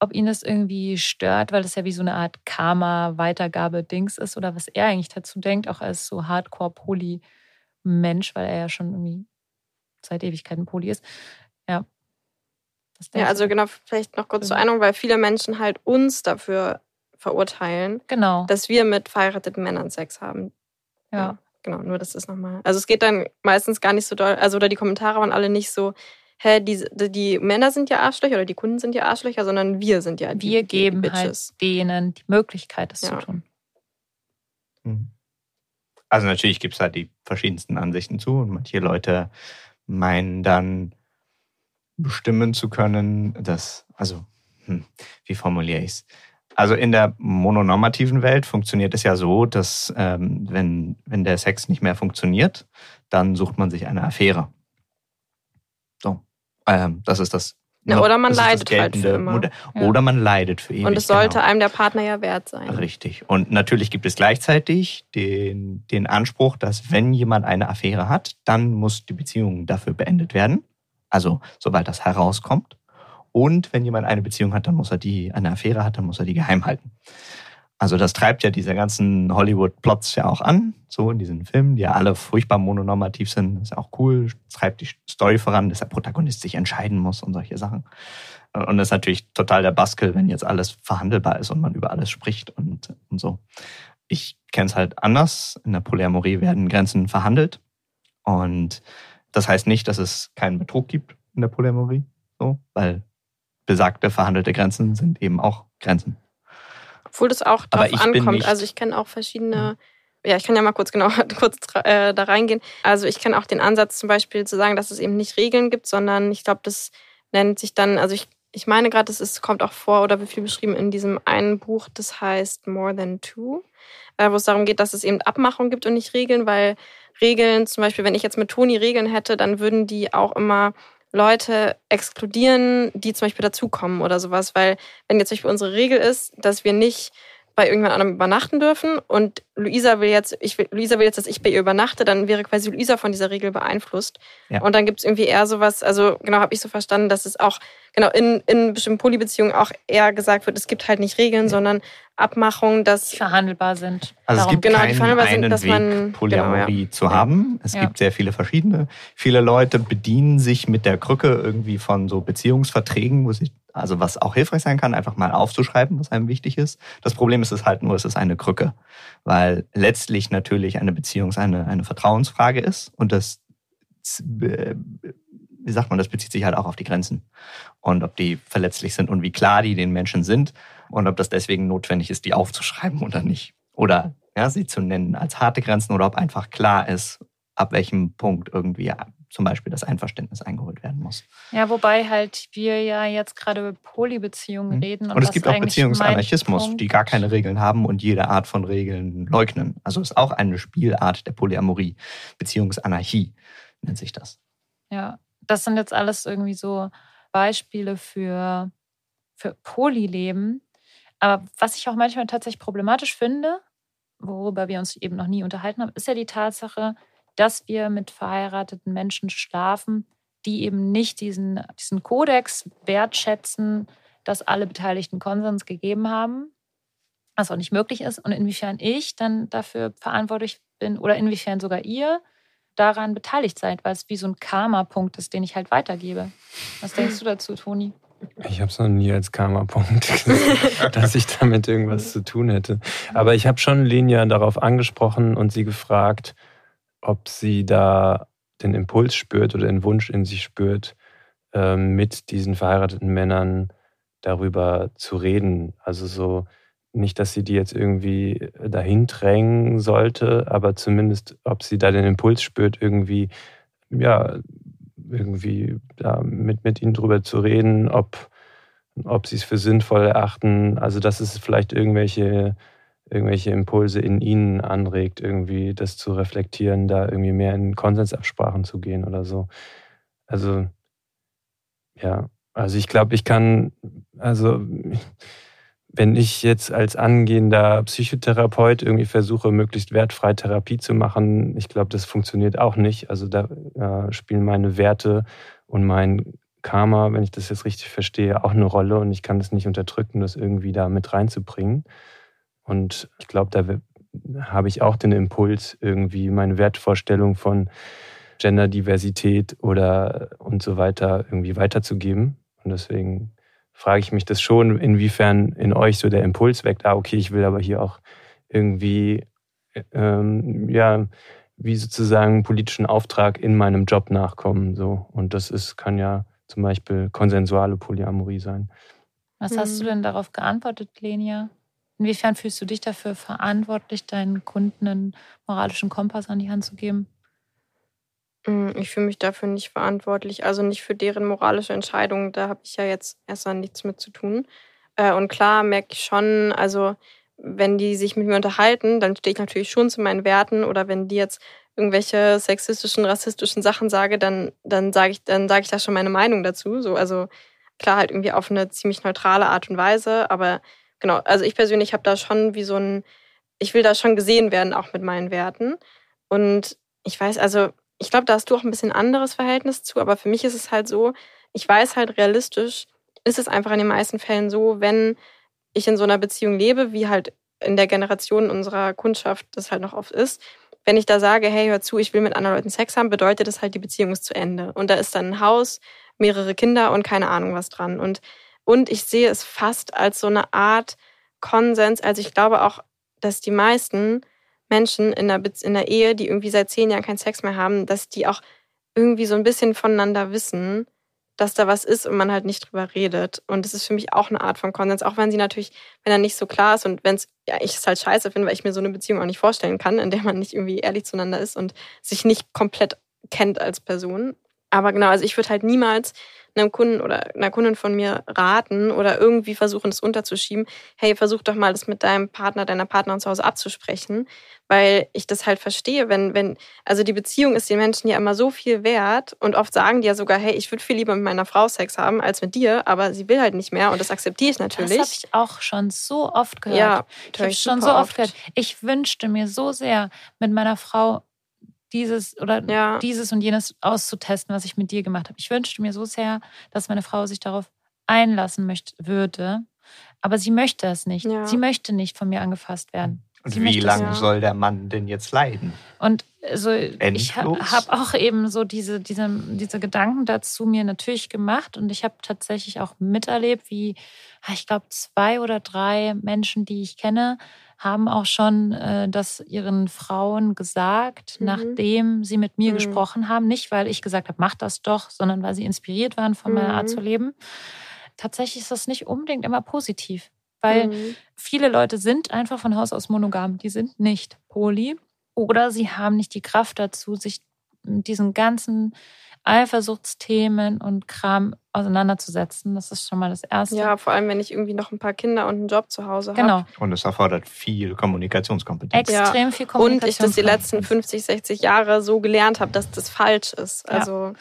ob ihn das irgendwie stört, weil das ja wie so eine Art Karma-Weitergabe-Dings ist oder was er eigentlich dazu denkt, auch als so Hardcore-Poly-Mensch, weil er ja schon irgendwie seit Ewigkeiten Poly ist. Ja. Ja, also genau, vielleicht noch kurz zur Einung, weil viele Menschen halt uns dafür verurteilen, genau. dass wir mit verheirateten Männern Sex haben. Ja. ja. Genau, nur das ist nochmal. Also es geht dann meistens gar nicht so doll, also oder die Kommentare waren alle nicht so, hä, die, die Männer sind ja Arschlöcher oder die Kunden sind ja Arschlöcher, sondern wir sind ja die Wir geben die halt denen die Möglichkeit, das ja. zu tun. Mhm. Also natürlich gibt es halt die verschiedensten Ansichten zu und manche Leute meinen dann bestimmen zu können, dass, also, hm, wie formuliere ich es? Also in der mononormativen Welt funktioniert es ja so, dass ähm, wenn, wenn der Sex nicht mehr funktioniert, dann sucht man sich eine Affäre. So, ähm, das ist das. Ja, oder man leidet halt für immer. Modell. Oder man leidet für ewig. Und es sollte genau. einem der Partner ja wert sein. Richtig. Und natürlich gibt es gleichzeitig den, den Anspruch, dass wenn jemand eine Affäre hat, dann muss die Beziehung dafür beendet werden. Also sobald das herauskommt. Und wenn jemand eine Beziehung hat, dann muss er die, eine Affäre hat, dann muss er die geheim halten. Also das treibt ja diese ganzen Hollywood-Plots ja auch an, so in diesen Filmen, die ja alle furchtbar mononormativ sind. Das ist ja auch cool, treibt die Story voran, dass der Protagonist sich entscheiden muss und solche Sachen. Und das ist natürlich total der Baskel, wenn jetzt alles verhandelbar ist und man über alles spricht und, und so. Ich kenne es halt anders. In der Polyamorie werden Grenzen verhandelt. Und das heißt nicht, dass es keinen Betrug gibt in der Polyamorie, so, weil besagte verhandelte Grenzen sind eben auch Grenzen. Obwohl das auch drauf ankommt. Also ich kenne auch verschiedene, ja, ich kann ja mal kurz genau kurz äh, da reingehen. Also ich kenne auch den Ansatz zum Beispiel zu sagen, dass es eben nicht Regeln gibt, sondern ich glaube, das nennt sich dann, also ich, ich meine gerade, es kommt auch vor oder wie viel beschrieben in diesem einen Buch, das heißt More Than Two, äh, wo es darum geht, dass es eben Abmachungen gibt und nicht Regeln, weil Regeln, zum Beispiel, wenn ich jetzt mit Toni Regeln hätte, dann würden die auch immer Leute exkludieren, die zum Beispiel dazukommen oder sowas. Weil wenn jetzt zum Beispiel unsere Regel ist, dass wir nicht bei irgendjemand anderem übernachten dürfen und Luisa will jetzt, ich will, Luisa will jetzt, dass ich bei ihr übernachte, dann wäre quasi Luisa von dieser Regel beeinflusst. Ja. Und dann gibt es irgendwie eher sowas, also genau habe ich so verstanden, dass es auch genau in, in bestimmten Polybeziehungen auch eher gesagt wird, es gibt halt nicht Regeln, ja. sondern Abmachungen, dass die verhandelbar sind. Also Darum. es gibt genau, keinen verhandelbar einen sind, dass Weg, man, Polyamorie genau, ja. zu haben. Es gibt sehr viele verschiedene. Viele Leute bedienen sich mit der Krücke irgendwie von so Beziehungsverträgen, wo sich also was auch hilfreich sein kann, einfach mal aufzuschreiben, was einem wichtig ist. Das Problem ist es halt nur, es ist eine Krücke, weil letztlich natürlich eine Beziehung eine, eine Vertrauensfrage ist und das wie sagt man, das bezieht sich halt auch auf die Grenzen und ob die verletzlich sind und wie klar die den Menschen sind und ob das deswegen notwendig ist, die aufzuschreiben oder nicht. Oder ja, sie zu nennen als harte Grenzen oder ob einfach klar ist, ab welchem Punkt irgendwie zum Beispiel das Einverständnis eingeholt werden muss. Ja, wobei halt wir ja jetzt gerade über Polybeziehungen mhm. reden. Und, und es gibt auch Beziehungsanarchismus, die gar keine Regeln haben und jede Art von Regeln leugnen. Also ist auch eine Spielart der Polyamorie. Beziehungsanarchie nennt sich das. Ja, das sind jetzt alles irgendwie so Beispiele für, für Polyleben. Aber was ich auch manchmal tatsächlich problematisch finde, worüber wir uns eben noch nie unterhalten haben, ist ja die Tatsache, dass wir mit verheirateten Menschen schlafen, die eben nicht diesen, diesen Kodex wertschätzen, dass alle Beteiligten Konsens gegeben haben, was auch nicht möglich ist und inwiefern ich dann dafür verantwortlich bin oder inwiefern sogar ihr daran beteiligt seid, weil es wie so ein Karma-Punkt ist, den ich halt weitergebe. Was denkst du dazu, Toni? Ich habe es noch nie als Karma-Punkt gesehen, dass ich damit irgendwas zu tun hätte. Aber ich habe schon Linja darauf angesprochen und sie gefragt, ob sie da den Impuls spürt oder den Wunsch in sich spürt, ähm, mit diesen verheirateten Männern darüber zu reden. Also so nicht, dass sie die jetzt irgendwie dahin drängen sollte, aber zumindest, ob sie da den Impuls spürt, irgendwie, ja, irgendwie da mit, mit ihnen drüber zu reden, ob, ob sie es für sinnvoll erachten. Also, dass es vielleicht irgendwelche irgendwelche Impulse in ihnen anregt, irgendwie das zu reflektieren, da irgendwie mehr in Konsensabsprachen zu gehen oder so. Also, ja, also ich glaube, ich kann, also wenn ich jetzt als angehender Psychotherapeut irgendwie versuche, möglichst wertfrei Therapie zu machen, ich glaube, das funktioniert auch nicht. Also da äh, spielen meine Werte und mein Karma, wenn ich das jetzt richtig verstehe, auch eine Rolle und ich kann das nicht unterdrücken, das irgendwie da mit reinzubringen. Und ich glaube, da habe ich auch den Impuls, irgendwie meine Wertvorstellung von Genderdiversität oder und so weiter irgendwie weiterzugeben. Und deswegen frage ich mich das schon, inwiefern in euch so der Impuls weckt, ah, okay, ich will aber hier auch irgendwie, ähm, ja, wie sozusagen politischen Auftrag in meinem Job nachkommen. So. Und das ist, kann ja zum Beispiel konsensuale Polyamorie sein. Was hast du denn darauf geantwortet, Lenia? Inwiefern fühlst du dich dafür verantwortlich, deinen Kunden einen moralischen Kompass an die Hand zu geben? Mm, ich fühle mich dafür nicht verantwortlich, also nicht für deren moralische Entscheidungen. Da habe ich ja jetzt erstmal nichts mit zu tun. Äh, und klar merke ich schon, also wenn die sich mit mir unterhalten, dann stehe ich natürlich schon zu meinen Werten. Oder wenn die jetzt irgendwelche sexistischen, rassistischen Sachen sage, dann, dann sage ich, dann sage ich da schon meine Meinung dazu. So, also klar, halt irgendwie auf eine ziemlich neutrale Art und Weise, aber genau, also ich persönlich habe da schon wie so ein, ich will da schon gesehen werden, auch mit meinen Werten. Und ich weiß, also ich glaube, da hast du auch ein bisschen anderes Verhältnis zu, aber für mich ist es halt so, ich weiß halt realistisch, ist es einfach in den meisten Fällen so, wenn ich in so einer Beziehung lebe, wie halt in der Generation unserer Kundschaft das halt noch oft ist, wenn ich da sage, hey, hör zu, ich will mit anderen Leuten Sex haben, bedeutet das halt, die Beziehung ist zu Ende. Und da ist dann ein Haus, mehrere Kinder und keine Ahnung was dran. Und und ich sehe es fast als so eine Art Konsens. Also ich glaube auch, dass die meisten Menschen in der, in der Ehe, die irgendwie seit zehn Jahren keinen Sex mehr haben, dass die auch irgendwie so ein bisschen voneinander wissen, dass da was ist und man halt nicht drüber redet. Und das ist für mich auch eine Art von Konsens, auch wenn sie natürlich, wenn er nicht so klar ist und wenn es, ja, ich es halt scheiße finde, weil ich mir so eine Beziehung auch nicht vorstellen kann, in der man nicht irgendwie ehrlich zueinander ist und sich nicht komplett kennt als Person. Aber genau, also ich würde halt niemals einem Kunden oder einer Kundin von mir raten oder irgendwie versuchen, das unterzuschieben, hey, versuch doch mal das mit deinem Partner, deiner Partnerin zu Hause abzusprechen, weil ich das halt verstehe, wenn, wenn, also die Beziehung ist den Menschen ja immer so viel wert und oft sagen die ja sogar, hey, ich würde viel lieber mit meiner Frau Sex haben als mit dir, aber sie will halt nicht mehr und das akzeptiere ich natürlich. Das habe ich auch schon so oft gehört. Ja, ich habe schon so oft gehört. Ich wünschte mir so sehr, mit meiner Frau dieses oder ja. dieses und jenes auszutesten, was ich mit dir gemacht habe. Ich wünschte mir so sehr, dass meine Frau sich darauf einlassen möchte, würde. Aber sie möchte es nicht. Ja. Sie möchte nicht von mir angefasst werden. Und sie wie lange ja. soll der Mann denn jetzt leiden? Und so, ich habe auch eben so diese, diese, diese Gedanken dazu mir natürlich gemacht und ich habe tatsächlich auch miterlebt, wie, ich glaube, zwei oder drei Menschen, die ich kenne, haben auch schon äh, das ihren Frauen gesagt, mhm. nachdem sie mit mir mhm. gesprochen haben. Nicht, weil ich gesagt habe, mach das doch, sondern weil sie inspiriert waren von meiner Art mhm. zu leben. Tatsächlich ist das nicht unbedingt immer positiv, weil mhm. viele Leute sind einfach von Haus aus monogam. Die sind nicht poly oder sie haben nicht die Kraft dazu, sich diesen ganzen Eifersuchtsthemen und Kram auseinanderzusetzen. Das ist schon mal das Erste. Ja, vor allem, wenn ich irgendwie noch ein paar Kinder und einen Job zu Hause habe. Genau. Und es erfordert viel Kommunikationskompetenz. Extrem ja. viel Kommunikationskompetenz. Und ich das die letzten 50, 60 Jahre so gelernt habe, dass das falsch ist. Also ja.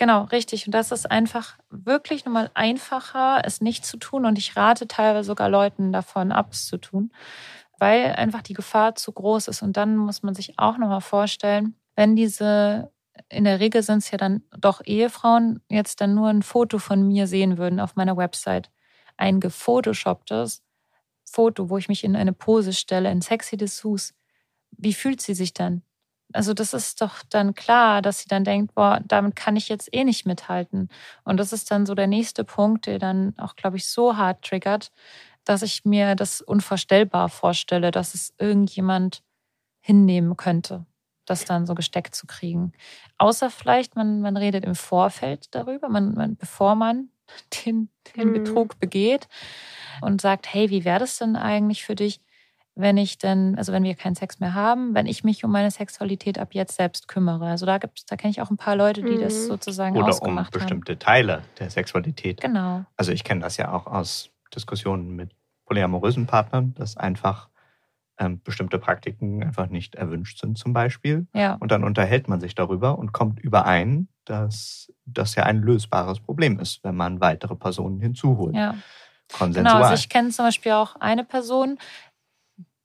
Genau, richtig. Und das ist einfach wirklich nochmal einfacher, es nicht zu tun. Und ich rate teilweise sogar Leuten davon ab, es zu tun, weil einfach die Gefahr zu groß ist. Und dann muss man sich auch nochmal vorstellen, wenn diese in der Regel sind es ja dann doch Ehefrauen, jetzt dann nur ein Foto von mir sehen würden auf meiner Website. Ein gefotoshopptes Foto, wo ich mich in eine Pose stelle, in sexy Dessous. Wie fühlt sie sich dann? Also das ist doch dann klar, dass sie dann denkt, boah, damit kann ich jetzt eh nicht mithalten. Und das ist dann so der nächste Punkt, der dann auch, glaube ich, so hart triggert, dass ich mir das unvorstellbar vorstelle, dass es irgendjemand hinnehmen könnte das dann so gesteckt zu kriegen. Außer vielleicht, man, man redet im Vorfeld darüber, man, man, bevor man den, den mhm. Betrug begeht und sagt, hey, wie wäre das denn eigentlich für dich, wenn ich denn, also wenn wir keinen Sex mehr haben, wenn ich mich um meine Sexualität ab jetzt selbst kümmere. Also da gibt's, da kenne ich auch ein paar Leute, die mhm. das sozusagen Oder ausgemacht um bestimmte haben. Teile der Sexualität. Genau. Also ich kenne das ja auch aus Diskussionen mit polyamorösen Partnern, dass einfach ähm, bestimmte Praktiken einfach nicht erwünscht sind zum Beispiel. Ja. Und dann unterhält man sich darüber und kommt überein, dass das ja ein lösbares Problem ist, wenn man weitere Personen hinzuholt. Ja. Konsensual. Genau, also ich kenne zum Beispiel auch eine Person,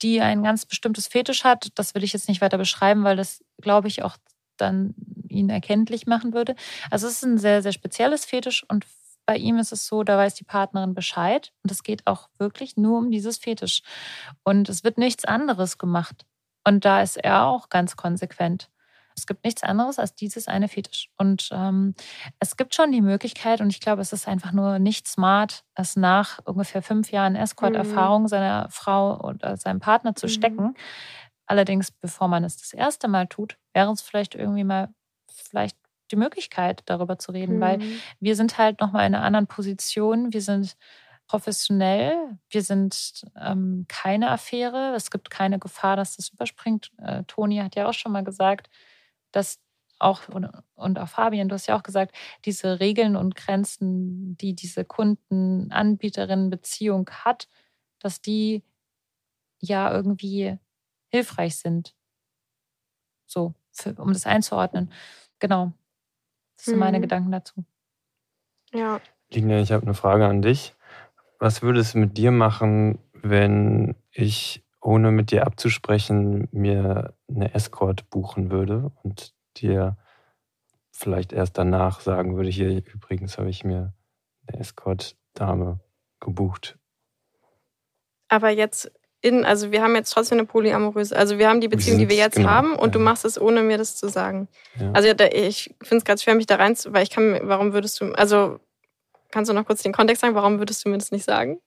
die ein ganz bestimmtes Fetisch hat. Das will ich jetzt nicht weiter beschreiben, weil das, glaube ich, auch dann ihn erkenntlich machen würde. Also es ist ein sehr, sehr spezielles Fetisch und bei ihm ist es so, da weiß die Partnerin Bescheid und es geht auch wirklich nur um dieses Fetisch. Und es wird nichts anderes gemacht. Und da ist er auch ganz konsequent. Es gibt nichts anderes als dieses eine Fetisch. Und ähm, es gibt schon die Möglichkeit, und ich glaube, es ist einfach nur nicht smart, es nach ungefähr fünf Jahren Escort-Erfahrung mhm. seiner Frau oder seinem Partner zu mhm. stecken. Allerdings, bevor man es das erste Mal tut, wäre es vielleicht irgendwie mal vielleicht die Möglichkeit, darüber zu reden, mhm. weil wir sind halt nochmal in einer anderen Position. Wir sind professionell, wir sind ähm, keine Affäre, es gibt keine Gefahr, dass das überspringt. Äh, Toni hat ja auch schon mal gesagt, dass auch, und, und auch Fabian, du hast ja auch gesagt, diese Regeln und Grenzen, die diese Kunden-Anbieterinnen-Beziehung hat, dass die ja irgendwie hilfreich sind. So, für, um das einzuordnen. Genau. Das sind mhm. meine Gedanken dazu. Ja. Linia, ich habe eine Frage an dich. Was würde es mit dir machen, wenn ich, ohne mit dir abzusprechen, mir eine Escort buchen würde und dir vielleicht erst danach sagen würde, hier übrigens habe ich mir eine Escort-Dame gebucht. Aber jetzt in, also wir haben jetzt trotzdem eine polyamoröse, also wir haben die Beziehung, die wir jetzt genau, haben und ja. du machst es, ohne mir das zu sagen. Ja. Also ich finde es ganz schwer, mich da rein zu, weil ich kann, warum würdest du, also kannst du noch kurz den Kontext sagen, warum würdest du mir das nicht sagen?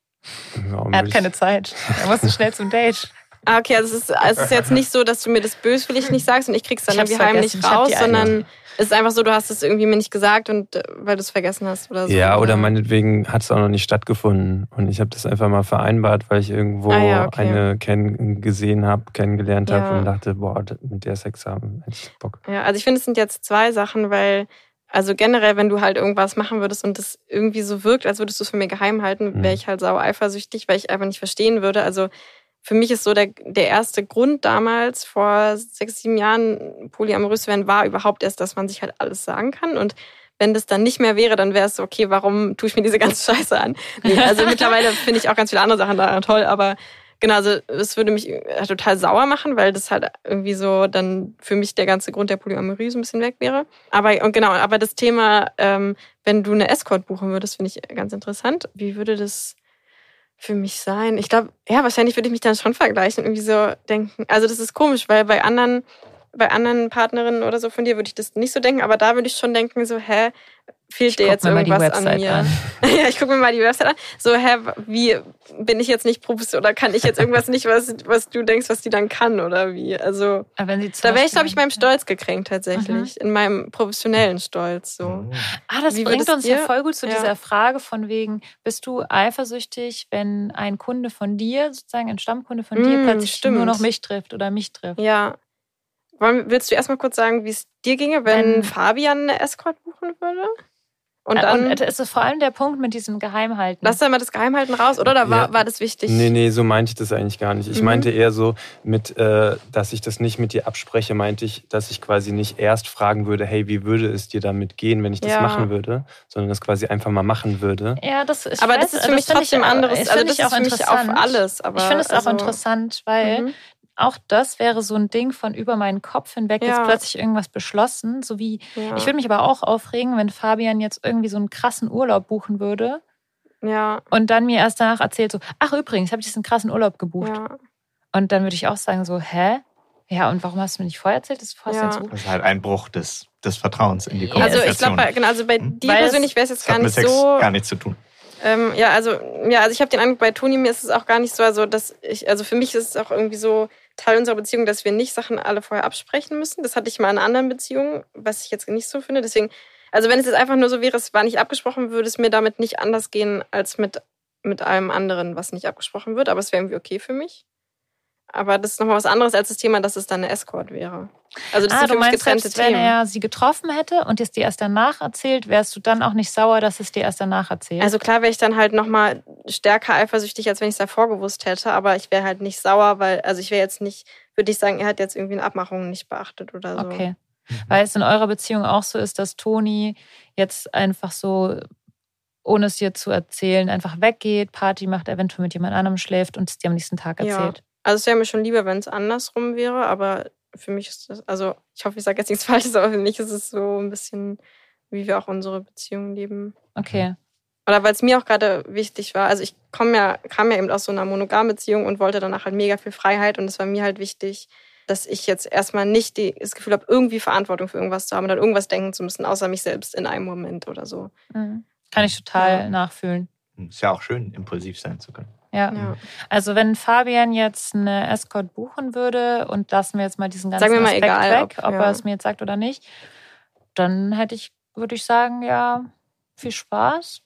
Warum er hat keine Zeit. Er muss schnell zum Date. Ah, okay, also es ist, es ist jetzt nicht so, dass du mir das böswillig nicht sagst und ich krieg's dann irgendwie heimlich raus, sondern es ist einfach so, du hast es irgendwie mir nicht gesagt und äh, weil du es vergessen hast oder so. Ja, oder meinetwegen hat es auch noch nicht stattgefunden und ich habe das einfach mal vereinbart, weil ich irgendwo ah, ja, okay. eine kenn gesehen habe, kennengelernt ja. habe und dachte, boah, mit der Sex haben, hätte ich Bock. Ja, also ich finde, es sind jetzt zwei Sachen, weil also generell, wenn du halt irgendwas machen würdest und das irgendwie so wirkt, als würdest du es von mir geheim halten, wäre mhm. ich halt sauer eifersüchtig, weil ich einfach nicht verstehen würde. Also für mich ist so der, der erste Grund damals, vor sechs, sieben Jahren polyamorös zu werden, war überhaupt erst, dass man sich halt alles sagen kann. Und wenn das dann nicht mehr wäre, dann wäre es so, okay, warum tue ich mir diese ganze Scheiße an? Nee, also mittlerweile finde ich auch ganz viele andere Sachen da toll, aber genau, also es würde mich äh, total sauer machen, weil das halt irgendwie so dann für mich der ganze Grund der Polyamorie so ein bisschen weg wäre. Aber und genau, aber das Thema, ähm, wenn du eine Escort buchen würdest, finde ich ganz interessant. Wie würde das für mich sein? Ich glaube, ja, wahrscheinlich würde ich mich dann schon vergleichen und irgendwie so denken. Also das ist komisch, weil bei anderen, bei anderen Partnerinnen oder so von dir würde ich das nicht so denken, aber da würde ich schon denken, so, hä, fehlt ich dir jetzt irgendwas an mir? An. ja, ich gucke mir mal die Website an. So, hä, wie bin ich jetzt nicht professionell oder kann ich jetzt irgendwas nicht, was, was du denkst, was die dann kann oder wie? Also, da wäre ich, glaube ich, meinem Stolz gekränkt tatsächlich. Mhm. In meinem professionellen Stolz. So. Oh. Ah, das wie bringt uns ja voll gut zu ja. dieser Frage von wegen, bist du eifersüchtig, wenn ein Kunde von dir, sozusagen ein Stammkunde von dir, mm, plötzlich stimmt. nur noch mich trifft oder mich trifft? Ja. Willst du erstmal kurz sagen, wie es dir ginge, wenn, wenn Fabian eine Escort buchen würde? Und dann und es ist vor allem der Punkt mit diesem Geheimhalten. Lass da mal das Geheimhalten raus, oder? Oder war, ja. war das wichtig? Nee, nee, so meinte ich das eigentlich gar nicht. Ich mhm. meinte eher so, mit, äh, dass ich das nicht mit dir abspreche, meinte ich, dass ich quasi nicht erst fragen würde, hey, wie würde es dir damit gehen, wenn ich das ja. machen würde, sondern das quasi einfach mal machen würde. Ja, das ist Aber das ist für mich trotzdem anderes. Also das ist für mich auf alles. Aber ich finde es also, auch interessant, weil mhm auch das wäre so ein Ding von über meinen Kopf hinweg ja. jetzt plötzlich irgendwas beschlossen. So wie, ja. ich würde mich aber auch aufregen, wenn Fabian jetzt irgendwie so einen krassen Urlaub buchen würde. Ja. Und dann mir erst danach erzählt, so, ach übrigens, habe ich diesen krassen Urlaub gebucht. Ja. Und dann würde ich auch sagen, so, hä? Ja, und warum hast du mir nicht vorher erzählt, dass du vorher ja. Das ist halt ein Bruch des, des Vertrauens in die Kommunikation. Also ich glaube, genau, also bei hm? dir persönlich wäre es jetzt gar nicht so. gar nichts zu tun. Ähm, ja, also ja, also ich habe den Eindruck, bei Toni mir ist es auch gar nicht so, also dass ich, also für mich ist es auch irgendwie so, Teil unserer Beziehung, dass wir nicht Sachen alle vorher absprechen müssen. Das hatte ich mal in anderen Beziehungen, was ich jetzt nicht so finde. Deswegen, also wenn es jetzt einfach nur so wäre, es war nicht abgesprochen, würde es mir damit nicht anders gehen als mit, mit allem anderen, was nicht abgesprochen wird. Aber es wäre irgendwie okay für mich. Aber das ist nochmal was anderes als das Thema, dass es dann eine Escort wäre. Also das ah, sind du meinst, getrennte selbst, Themen. wenn er sie getroffen hätte und es dir erst danach erzählt, wärst du dann auch nicht sauer, dass es dir erst danach erzählt? Also klar wäre ich dann halt nochmal stärker eifersüchtig, als wenn ich es davor gewusst hätte. Aber ich wäre halt nicht sauer, weil, also ich wäre jetzt nicht, würde ich sagen, er hat jetzt irgendwie eine Abmachung nicht beachtet oder so. Okay. Weil es in eurer Beziehung auch so ist, dass Toni jetzt einfach so ohne es dir zu erzählen, einfach weggeht, Party macht, eventuell mit jemand anderem schläft und es dir am nächsten Tag erzählt. Ja. Also es wäre mir schon lieber, wenn es andersrum wäre, aber für mich ist das, also ich hoffe, ich sage jetzt nichts Falsches, aber für mich ist es so ein bisschen, wie wir auch unsere Beziehung leben. Okay. Oder weil es mir auch gerade wichtig war, also ich komme ja, kam ja eben aus so einer monogamen Beziehung und wollte danach halt mega viel Freiheit und es war mir halt wichtig, dass ich jetzt erstmal nicht die, das Gefühl habe, irgendwie Verantwortung für irgendwas zu haben oder irgendwas denken zu müssen, außer mich selbst in einem Moment oder so. Mhm. Kann ich total ja. nachfühlen. Ist ja auch schön, impulsiv sein zu können. Ja. ja. Also wenn Fabian jetzt eine Escort buchen würde und lassen wir jetzt mal diesen ganzen Sagen wir mal Aspekt egal, weg, ob, ob ja. er es mir jetzt sagt oder nicht, dann hätte ich, würde ich sagen, ja, viel Spaß.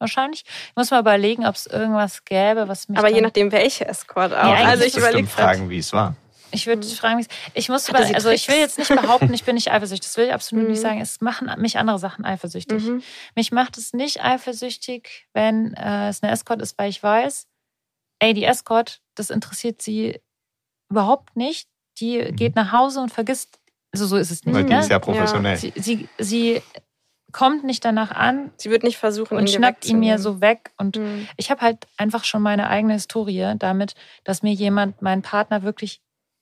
Wahrscheinlich. Ich muss mal überlegen, ob es irgendwas gäbe, was mich. Aber je nachdem, welche Escort auch. Ja, also ich überlege fragen, wie es war. Ich würde mhm. fragen, ich muss über, also ich will jetzt nicht behaupten, ich bin nicht eifersüchtig. Das will ich absolut mhm. nicht sagen. Es machen mich andere Sachen eifersüchtig. Mhm. Mich macht es nicht eifersüchtig, wenn äh, es eine Escort ist, weil ich weiß, ey, die Escort, das interessiert sie überhaupt nicht. Die mhm. geht nach Hause und vergisst, also so ist es nicht. Weil die ne? ist ja professionell. Sie, sie, sie, kommt nicht danach an. Sie wird nicht versuchen, und ihn schnappt ihn mir so weg. Und mhm. ich habe halt einfach schon meine eigene Historie damit, dass mir jemand, mein Partner wirklich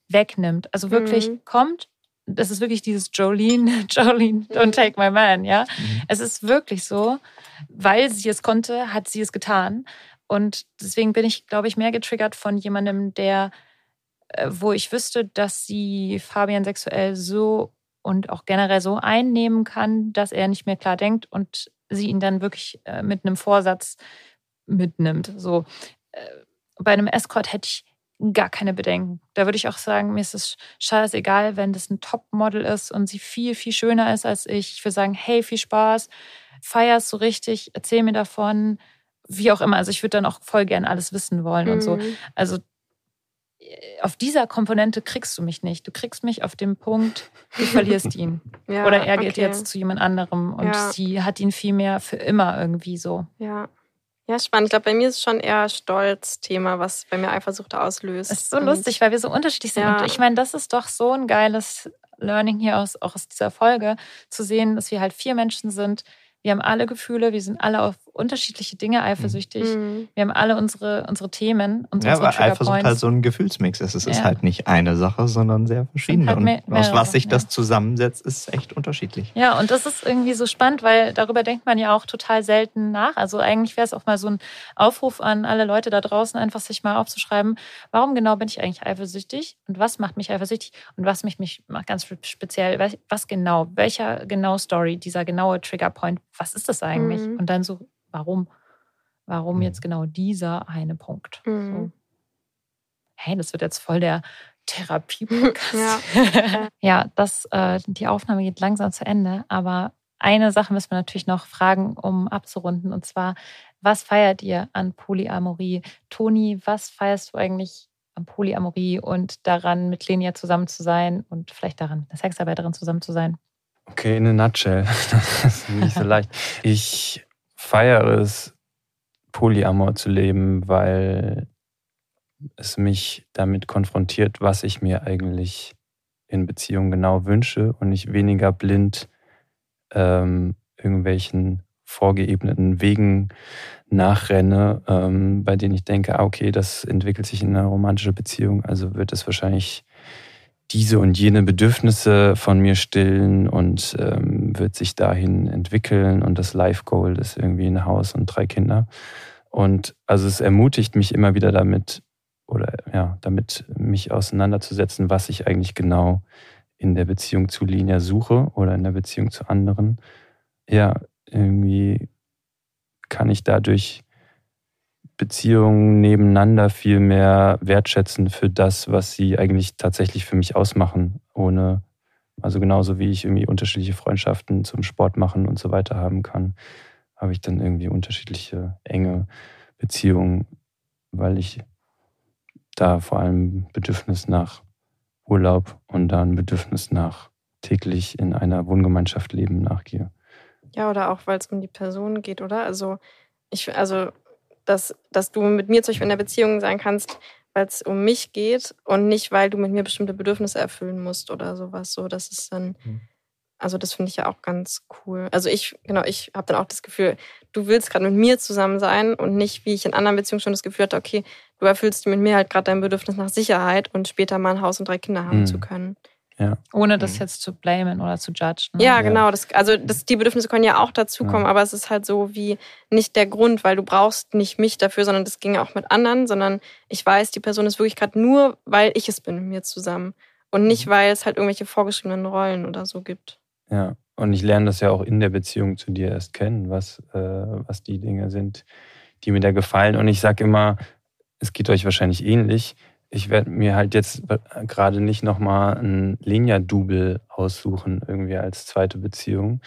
wegnimmt. Also wirklich mhm. kommt, das ist wirklich dieses Jolene, Jolene, don't take my man, ja. Mhm. Es ist wirklich so, weil sie es konnte, hat sie es getan. Und deswegen bin ich, glaube ich, mehr getriggert von jemandem, der, äh, wo ich wüsste, dass sie Fabian sexuell so und auch generell so einnehmen kann, dass er nicht mehr klar denkt und sie ihn dann wirklich äh, mit einem Vorsatz mitnimmt. So äh, bei einem Escort hätte ich gar keine Bedenken. Da würde ich auch sagen, mir ist es scheißegal, wenn das ein Topmodel ist und sie viel, viel schöner ist als ich. Ich würde sagen, hey, viel Spaß, feierst so richtig, erzähl mir davon, wie auch immer. Also ich würde dann auch voll gern alles wissen wollen mhm. und so. Mhm. Also auf dieser Komponente kriegst du mich nicht. Du kriegst mich auf dem Punkt, du verlierst ihn. ja, Oder er geht okay. jetzt zu jemand anderem und ja. sie hat ihn viel mehr für immer irgendwie so. Ja. Ja, spannend. Ich glaube, bei mir ist es schon eher Stolz-Thema, was bei mir Eifersucht auslöst. Das ist so und lustig, weil wir so unterschiedlich sind. Ja. Und ich meine, das ist doch so ein geiles Learning hier aus, auch aus dieser Folge, zu sehen, dass wir halt vier Menschen sind, wir haben alle Gefühle, wir sind alle auf unterschiedliche Dinge eifersüchtig. Mhm. Wir haben alle unsere, unsere Themen und ja, unsere aber Eifersucht halt so ein Gefühlsmix ist. Es ja. ist halt nicht eine Sache, sondern sehr verschiedene. Halt mehr, und aus was sich das zusammensetzt, ist echt unterschiedlich. Ja, und das ist irgendwie so spannend, weil darüber denkt man ja auch total selten nach. Also eigentlich wäre es auch mal so ein Aufruf an alle Leute da draußen, einfach sich mal aufzuschreiben, warum genau bin ich eigentlich eifersüchtig und was macht mich eifersüchtig und was mich, mich ganz speziell, was genau, welcher genau Story, dieser genaue Triggerpoint, was ist das eigentlich? Mhm. Und dann so warum, warum mhm. jetzt genau dieser eine Punkt. Mhm. So. Hey, das wird jetzt voll der Therapie-Podcast. Ja. ja, das, äh, die Aufnahme geht langsam zu Ende, aber eine Sache müssen wir natürlich noch fragen, um abzurunden. Und zwar, was feiert ihr an Polyamorie? Toni, was feierst du eigentlich an Polyamorie und daran, mit Lenia zusammen zu sein und vielleicht daran, mit einer Sexarbeiterin zusammen zu sein? Okay, in a nutshell. Das ist nicht so leicht. Ich feiere es, Polyamor zu leben, weil es mich damit konfrontiert, was ich mir eigentlich in Beziehungen genau wünsche und ich weniger blind ähm, irgendwelchen vorgeebneten Wegen nachrenne, ähm, bei denen ich denke, ah, okay, das entwickelt sich in einer romantischen Beziehung, also wird es wahrscheinlich diese und jene Bedürfnisse von mir stillen und ähm, wird sich dahin entwickeln und das Life Goal ist irgendwie ein Haus und drei Kinder. Und also es ermutigt mich immer wieder damit oder ja, damit mich auseinanderzusetzen, was ich eigentlich genau in der Beziehung zu Linia suche oder in der Beziehung zu anderen. Ja, irgendwie kann ich dadurch Beziehungen nebeneinander viel mehr wertschätzen für das, was sie eigentlich tatsächlich für mich ausmachen, ohne, also genauso wie ich irgendwie unterschiedliche Freundschaften zum Sport machen und so weiter haben kann, habe ich dann irgendwie unterschiedliche enge Beziehungen, weil ich da vor allem Bedürfnis nach Urlaub und dann Bedürfnis nach täglich in einer Wohngemeinschaft leben nachgehe. Ja, oder auch, weil es um die Person geht, oder? Also ich, also dass, dass du mit mir zum Beispiel in der Beziehung sein kannst, weil es um mich geht und nicht, weil du mit mir bestimmte Bedürfnisse erfüllen musst oder sowas. So, das ist dann, mhm. also das finde ich ja auch ganz cool. Also ich, genau, ich habe dann auch das Gefühl, du willst gerade mit mir zusammen sein und nicht, wie ich in anderen Beziehungen schon das Gefühl hatte, okay, du erfüllst mit mir halt gerade dein Bedürfnis nach Sicherheit und später mal ein Haus und drei Kinder haben mhm. zu können. Ja. Ohne das mhm. jetzt zu blamen oder zu judgen. Ne? Ja, genau. Das, also das, die Bedürfnisse können ja auch dazukommen, ja. aber es ist halt so wie nicht der Grund, weil du brauchst nicht mich dafür, sondern das ging auch mit anderen, sondern ich weiß, die Person ist wirklich gerade nur, weil ich es bin mit mir zusammen. Und nicht, mhm. weil es halt irgendwelche vorgeschriebenen Rollen oder so gibt. Ja, und ich lerne das ja auch in der Beziehung zu dir erst kennen, was, äh, was die Dinge sind, die mir da gefallen. Und ich sage immer, es geht euch wahrscheinlich ähnlich ich werde mir halt jetzt gerade nicht nochmal ein Linia-Double aussuchen, irgendwie als zweite Beziehung,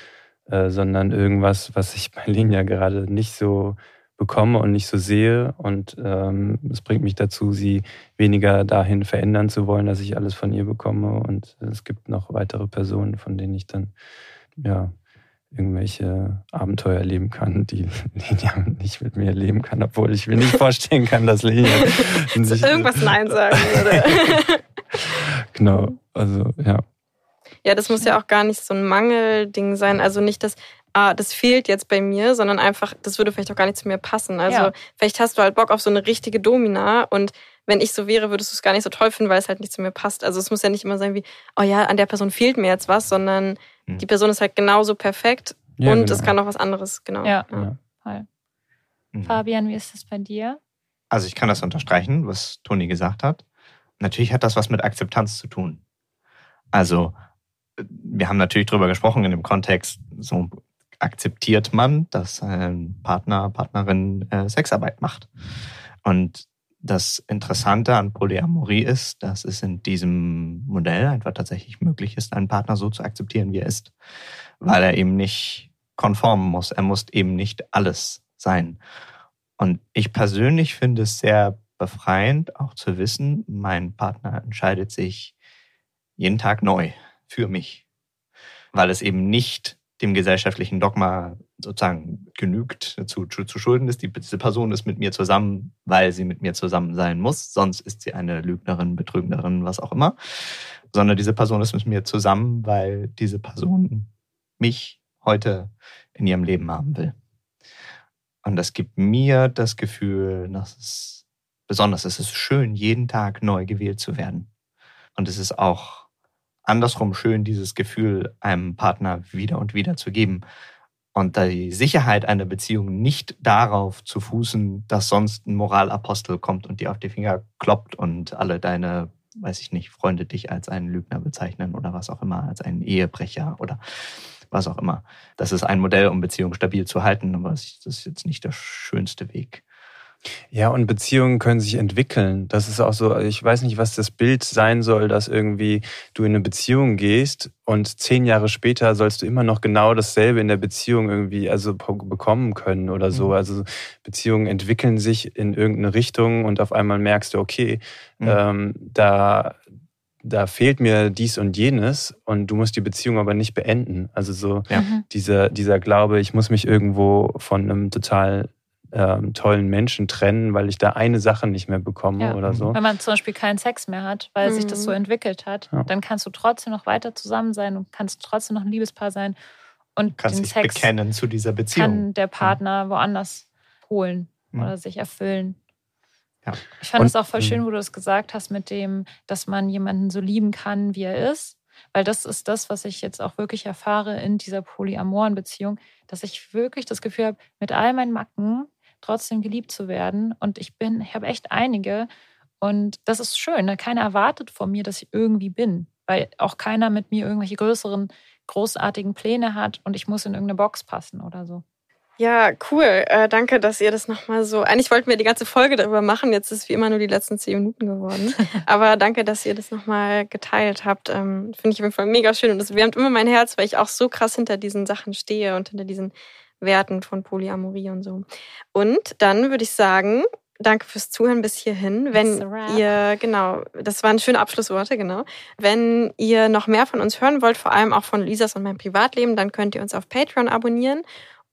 äh, sondern irgendwas, was ich bei Linia gerade nicht so bekomme und nicht so sehe. Und ähm, es bringt mich dazu, sie weniger dahin verändern zu wollen, dass ich alles von ihr bekomme. Und es gibt noch weitere Personen, von denen ich dann ja irgendwelche Abenteuer erleben kann, die Linia nicht mit mir erleben kann, obwohl ich mir nicht vorstellen kann, dass Linia irgendwas Nein sagen würde. genau, also ja. Ja, das muss ja auch gar nicht so ein Mangelding sein. Also nicht, dass, ah, das fehlt jetzt bei mir, sondern einfach, das würde vielleicht auch gar nicht zu mir passen. Also ja. vielleicht hast du halt Bock auf so eine richtige Domina und wenn ich so wäre, würdest du es gar nicht so toll finden, weil es halt nicht zu mir passt. Also es muss ja nicht immer sein wie, oh ja, an der Person fehlt mir jetzt was, sondern hm. die Person ist halt genauso perfekt ja, und genau. es kann noch was anderes, genau. Ja. ja. Mhm. Fabian, wie ist das bei dir? Also ich kann das unterstreichen, was Toni gesagt hat. Natürlich hat das was mit Akzeptanz zu tun. Also wir haben natürlich darüber gesprochen in dem Kontext, so akzeptiert man, dass ein Partner, Partnerin äh, Sexarbeit macht. Und das Interessante an Polyamorie ist, dass es in diesem Modell einfach tatsächlich möglich ist, einen Partner so zu akzeptieren, wie er ist, weil er eben nicht konformen muss. Er muss eben nicht alles sein. Und ich persönlich finde es sehr befreiend, auch zu wissen, mein Partner entscheidet sich jeden Tag neu für mich, weil es eben nicht dem gesellschaftlichen Dogma sozusagen genügt, zu, zu, zu schulden ist. Die, diese Person ist mit mir zusammen, weil sie mit mir zusammen sein muss. Sonst ist sie eine Lügnerin, Betrügerin, was auch immer. Sondern diese Person ist mit mir zusammen, weil diese Person mich heute in ihrem Leben haben will. Und das gibt mir das Gefühl, dass es besonders ist. Es ist schön, jeden Tag neu gewählt zu werden. Und es ist auch andersrum schön, dieses Gefühl einem Partner wieder und wieder zu geben. Und die Sicherheit einer Beziehung nicht darauf zu fußen, dass sonst ein Moralapostel kommt und dir auf die Finger kloppt und alle deine, weiß ich nicht, Freunde dich als einen Lügner bezeichnen oder was auch immer, als einen Ehebrecher oder was auch immer. Das ist ein Modell, um Beziehungen stabil zu halten, aber das ist jetzt nicht der schönste Weg. Ja, und Beziehungen können sich entwickeln. Das ist auch so, ich weiß nicht, was das Bild sein soll, dass irgendwie du in eine Beziehung gehst und zehn Jahre später sollst du immer noch genau dasselbe in der Beziehung irgendwie also bekommen können oder so. Mhm. Also Beziehungen entwickeln sich in irgendeine Richtung und auf einmal merkst du, okay, mhm. ähm, da, da fehlt mir dies und jenes und du musst die Beziehung aber nicht beenden. Also so ja. Dieser, dieser Glaube, ich muss mich irgendwo von einem total ähm, tollen Menschen trennen, weil ich da eine Sache nicht mehr bekomme ja. oder so. Wenn man zum Beispiel keinen Sex mehr hat, weil mhm. sich das so mhm. entwickelt hat, ja. dann kannst du trotzdem noch weiter zusammen sein und kannst trotzdem noch ein Liebespaar sein. Und kannst den dich Sex bekennen zu dieser Beziehung. Kann der Partner mhm. woanders holen mhm. oder sich erfüllen. Ja. Ich fand es auch voll schön, mhm. wo du es gesagt hast, mit dem, dass man jemanden so lieben kann, wie er ist. Weil das ist das, was ich jetzt auch wirklich erfahre in dieser polyamoren Beziehung, dass ich wirklich das Gefühl habe, mit all meinen Macken trotzdem geliebt zu werden. Und ich bin, ich habe echt einige. Und das ist schön. Ne? Keiner erwartet von mir, dass ich irgendwie bin, weil auch keiner mit mir irgendwelche größeren, großartigen Pläne hat und ich muss in irgendeine Box passen oder so. Ja, cool. Äh, danke, dass ihr das nochmal so. Eigentlich wollten wir die ganze Folge darüber machen. Jetzt ist wie immer nur die letzten zehn Minuten geworden. Aber danke, dass ihr das nochmal geteilt habt. Ähm, Finde ich auf jeden Fall mega schön. Und es wärmt immer mein Herz, weil ich auch so krass hinter diesen Sachen stehe und hinter diesen Werten von Polyamorie und so. Und dann würde ich sagen, danke fürs Zuhören bis hierhin. Wenn ihr, genau, das waren schöne Abschlussworte, genau. Wenn ihr noch mehr von uns hören wollt, vor allem auch von Lisas und meinem Privatleben, dann könnt ihr uns auf Patreon abonnieren.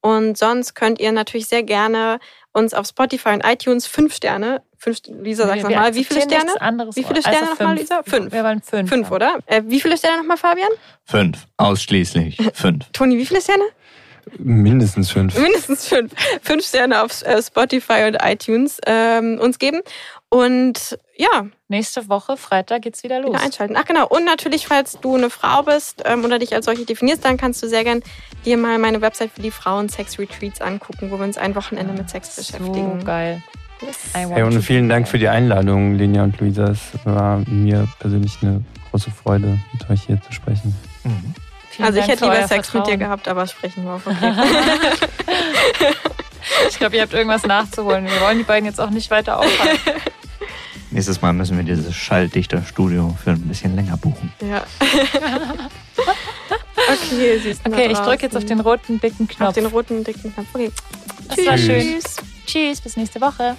Und sonst könnt ihr natürlich sehr gerne uns auf Spotify und iTunes fünf Sterne. Fünf, Lisa, sag nochmal, wie viele Sterne? Wie viele Sterne also nochmal, Lisa? Fünf. Wir wollen fünf. Fünf, ja. oder? Äh, wie viele Sterne nochmal, Fabian? Fünf, ausschließlich. Fünf. Toni, wie viele Sterne? Mindestens fünf. Mindestens fünf. Fünf Sterne auf äh, Spotify und iTunes ähm, uns geben. Und ja. Nächste Woche, Freitag, geht's wieder los. Wieder einschalten. Ach genau. Und natürlich, falls du eine Frau bist ähm, oder dich als solche definierst, dann kannst du sehr gern dir mal meine Website für die Frauen-Sex-Retreats angucken, wo wir uns ein Wochenende mit Sex beschäftigen. So geil. Yes. Hey, und vielen Dank für die Einladung, Lenia und Luisa. Es war mir persönlich eine große Freude, mit euch hier zu sprechen. Mhm. Vielen also ich hätte lieber Sex Vertrauen. mit dir gehabt, aber sprechen wir auf. Okay. ich glaube, ihr habt irgendwas nachzuholen. Wir wollen die beiden jetzt auch nicht weiter aufhalten. Nächstes Mal müssen wir dieses schalldichte Studio für ein bisschen länger buchen. Ja. okay, siehst du Okay, ich drücke jetzt auf den roten dicken Knopf. Auf den roten dicken Knopf. Okay. Das Tschüss. war schön. Tschüss, bis nächste Woche.